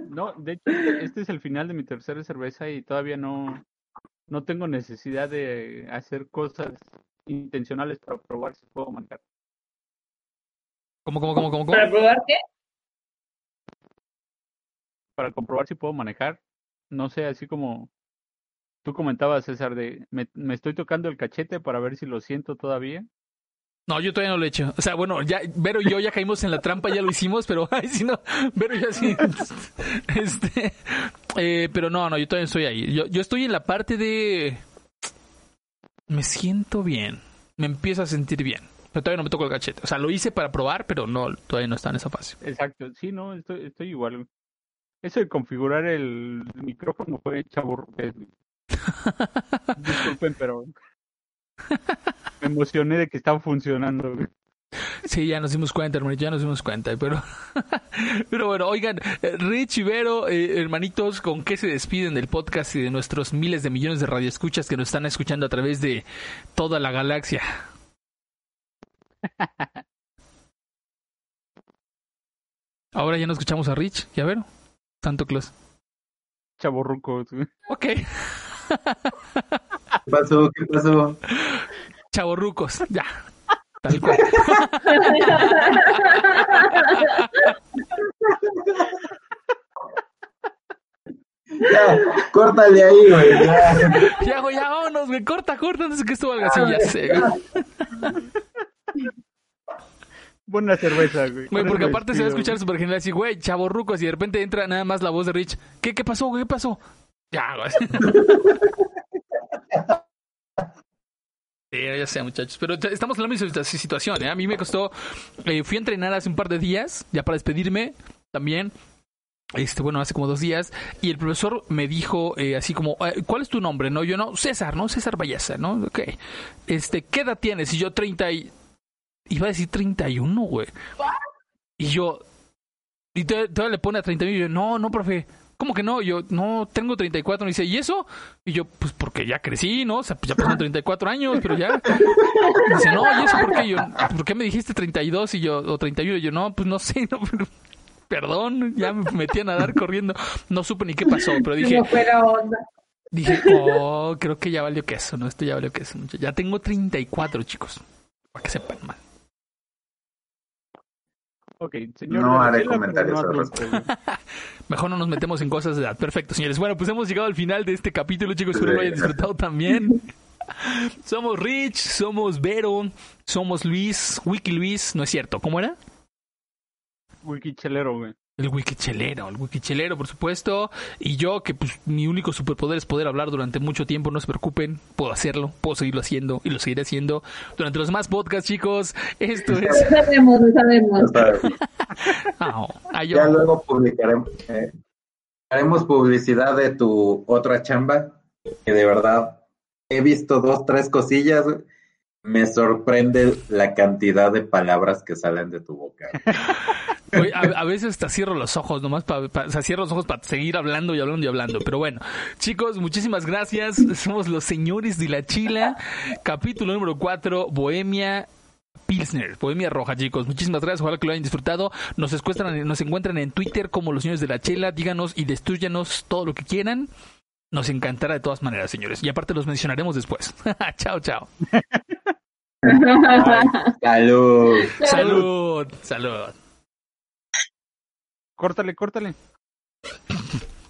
No, de hecho, este, este es el final de mi tercera cerveza y todavía no, no tengo necesidad de hacer cosas intencionales para probar si puedo manejar. ¿Cómo, cómo, cómo, cómo? cómo? ¿Para probar qué? Para comprobar si puedo manejar. No sé, así como tú comentabas, César, de me, me estoy tocando el cachete para ver si lo siento todavía. No, yo todavía no lo he hecho. O sea, bueno, ya Vero y yo ya caímos en la trampa, ya lo hicimos, pero ay, si no, Vero ya sí. Este, eh, pero no, no, yo todavía estoy ahí. Yo, yo estoy en la parte de me siento bien, me empiezo a sentir bien. Pero todavía no me toco el cachete. O sea, lo hice para probar, pero no, todavía no está en esa fase. Exacto, sí, no, estoy, estoy igual. Eso de configurar el micrófono fue chaburruqués. güey. Disculpen, pero me emocioné de que estaba funcionando. Sí, ya nos dimos cuenta, hermanito, ya nos dimos cuenta, pero, pero bueno, oigan, eh, Rich y Vero, eh, hermanitos, ¿con qué se despiden del podcast y de nuestros miles de millones de radioescuchas que nos están escuchando a través de toda la galaxia? Ahora ya no escuchamos a Rich y a Vero. Santo Claus. Chaburrucos. güey. Ok, ¿Qué pasó? ¿Qué pasó? chavorrucos, ya. Tal cual. Ya, córtale ahí, güey. ya. Ya, güey, ya vámonos, güey. Corta, corta, antes de que esto valga así, ya sé, güey. Buena cerveza, güey. Güey, porque aparte se va a escuchar súper genial así, güey, chavorrucos, y de repente entra nada más la voz de Rich. ¿Qué, qué pasó, güey? ¿Qué pasó? Ya, güey. Ya sé, muchachos. Pero estamos en la misma situa- situación, ¿eh? A mí me costó... eh, fui a entrenar hace un par de días, ya para despedirme también. Este, bueno, hace como dos días. Y el profesor me dijo eh, así como, eh, ¿cuál es tu nombre? No, yo no, César, ¿no? César Valleza, ¿no? Ok. Este, ¿qué edad tienes? Y yo 30 y... Iba a decir 31, güey. Y yo... Y todavía le pone a 30 mil y yo, no, no, profe. ¿Cómo que no? Y yo, no, tengo 34. Y dice, ¿y eso? Y yo, pues porque ya crecí, ¿no? O sea, pues ya pasaron 34 años, pero ya. Y dice, no, ¿y eso por qué? Y yo, ¿por qué me dijiste 32 y yo, o 31? Y yo, no, pues no sé, no, pero- perdón, ya me metí a nadar corriendo. No supe ni qué pasó, pero dije, No fuera onda. dije, oh, creo que ya valió queso, ¿no? Esto ya valió queso. Ya tengo 34, chicos. Para que sepan mal. Ok, señor. No haré comentarios no al. Mejor no nos metemos en cosas de edad. Perfecto, señores. Bueno, pues hemos llegado al final de este capítulo, chicos. Espero lo hayan disfrutado también. Somos Rich, somos Vero, somos Luis, Wiki Luis, ¿no es cierto? ¿Cómo era? Wikichelero, güey. El wikichelero, el wikichelero, por supuesto. Y yo, que pues mi único superpoder es poder hablar durante mucho tiempo, no se preocupen, puedo hacerlo, puedo seguirlo haciendo y lo seguiré haciendo durante los más podcasts, chicos. Esto es... Lo sabemos, lo sabemos. Ah, ah, yo- ya luego publicaremos, eh, haremos publicidad de tu otra chamba, que de verdad he visto dos, tres cosillas. Me sorprende la cantidad de palabras que salen de tu boca. Oye, a, a veces hasta cierro los ojos, nomás para, o sea, cierro los ojos para seguir hablando y hablando y hablando. Pero bueno, chicos, muchísimas gracias. Somos los señores de la chila. Capítulo número 4, Bohemia. Pilsner, Bohemia Roja, chicos. Muchísimas gracias. Ojalá que lo hayan disfrutado. Nos, encuentran, nos encuentran en Twitter como los señores de la chela. Díganos y destruyanos todo lo que quieran. Nos encantará de todas maneras, señores. Y aparte los mencionaremos después. chao, chao. Salud. Salud. Salud. Córtale, córtale.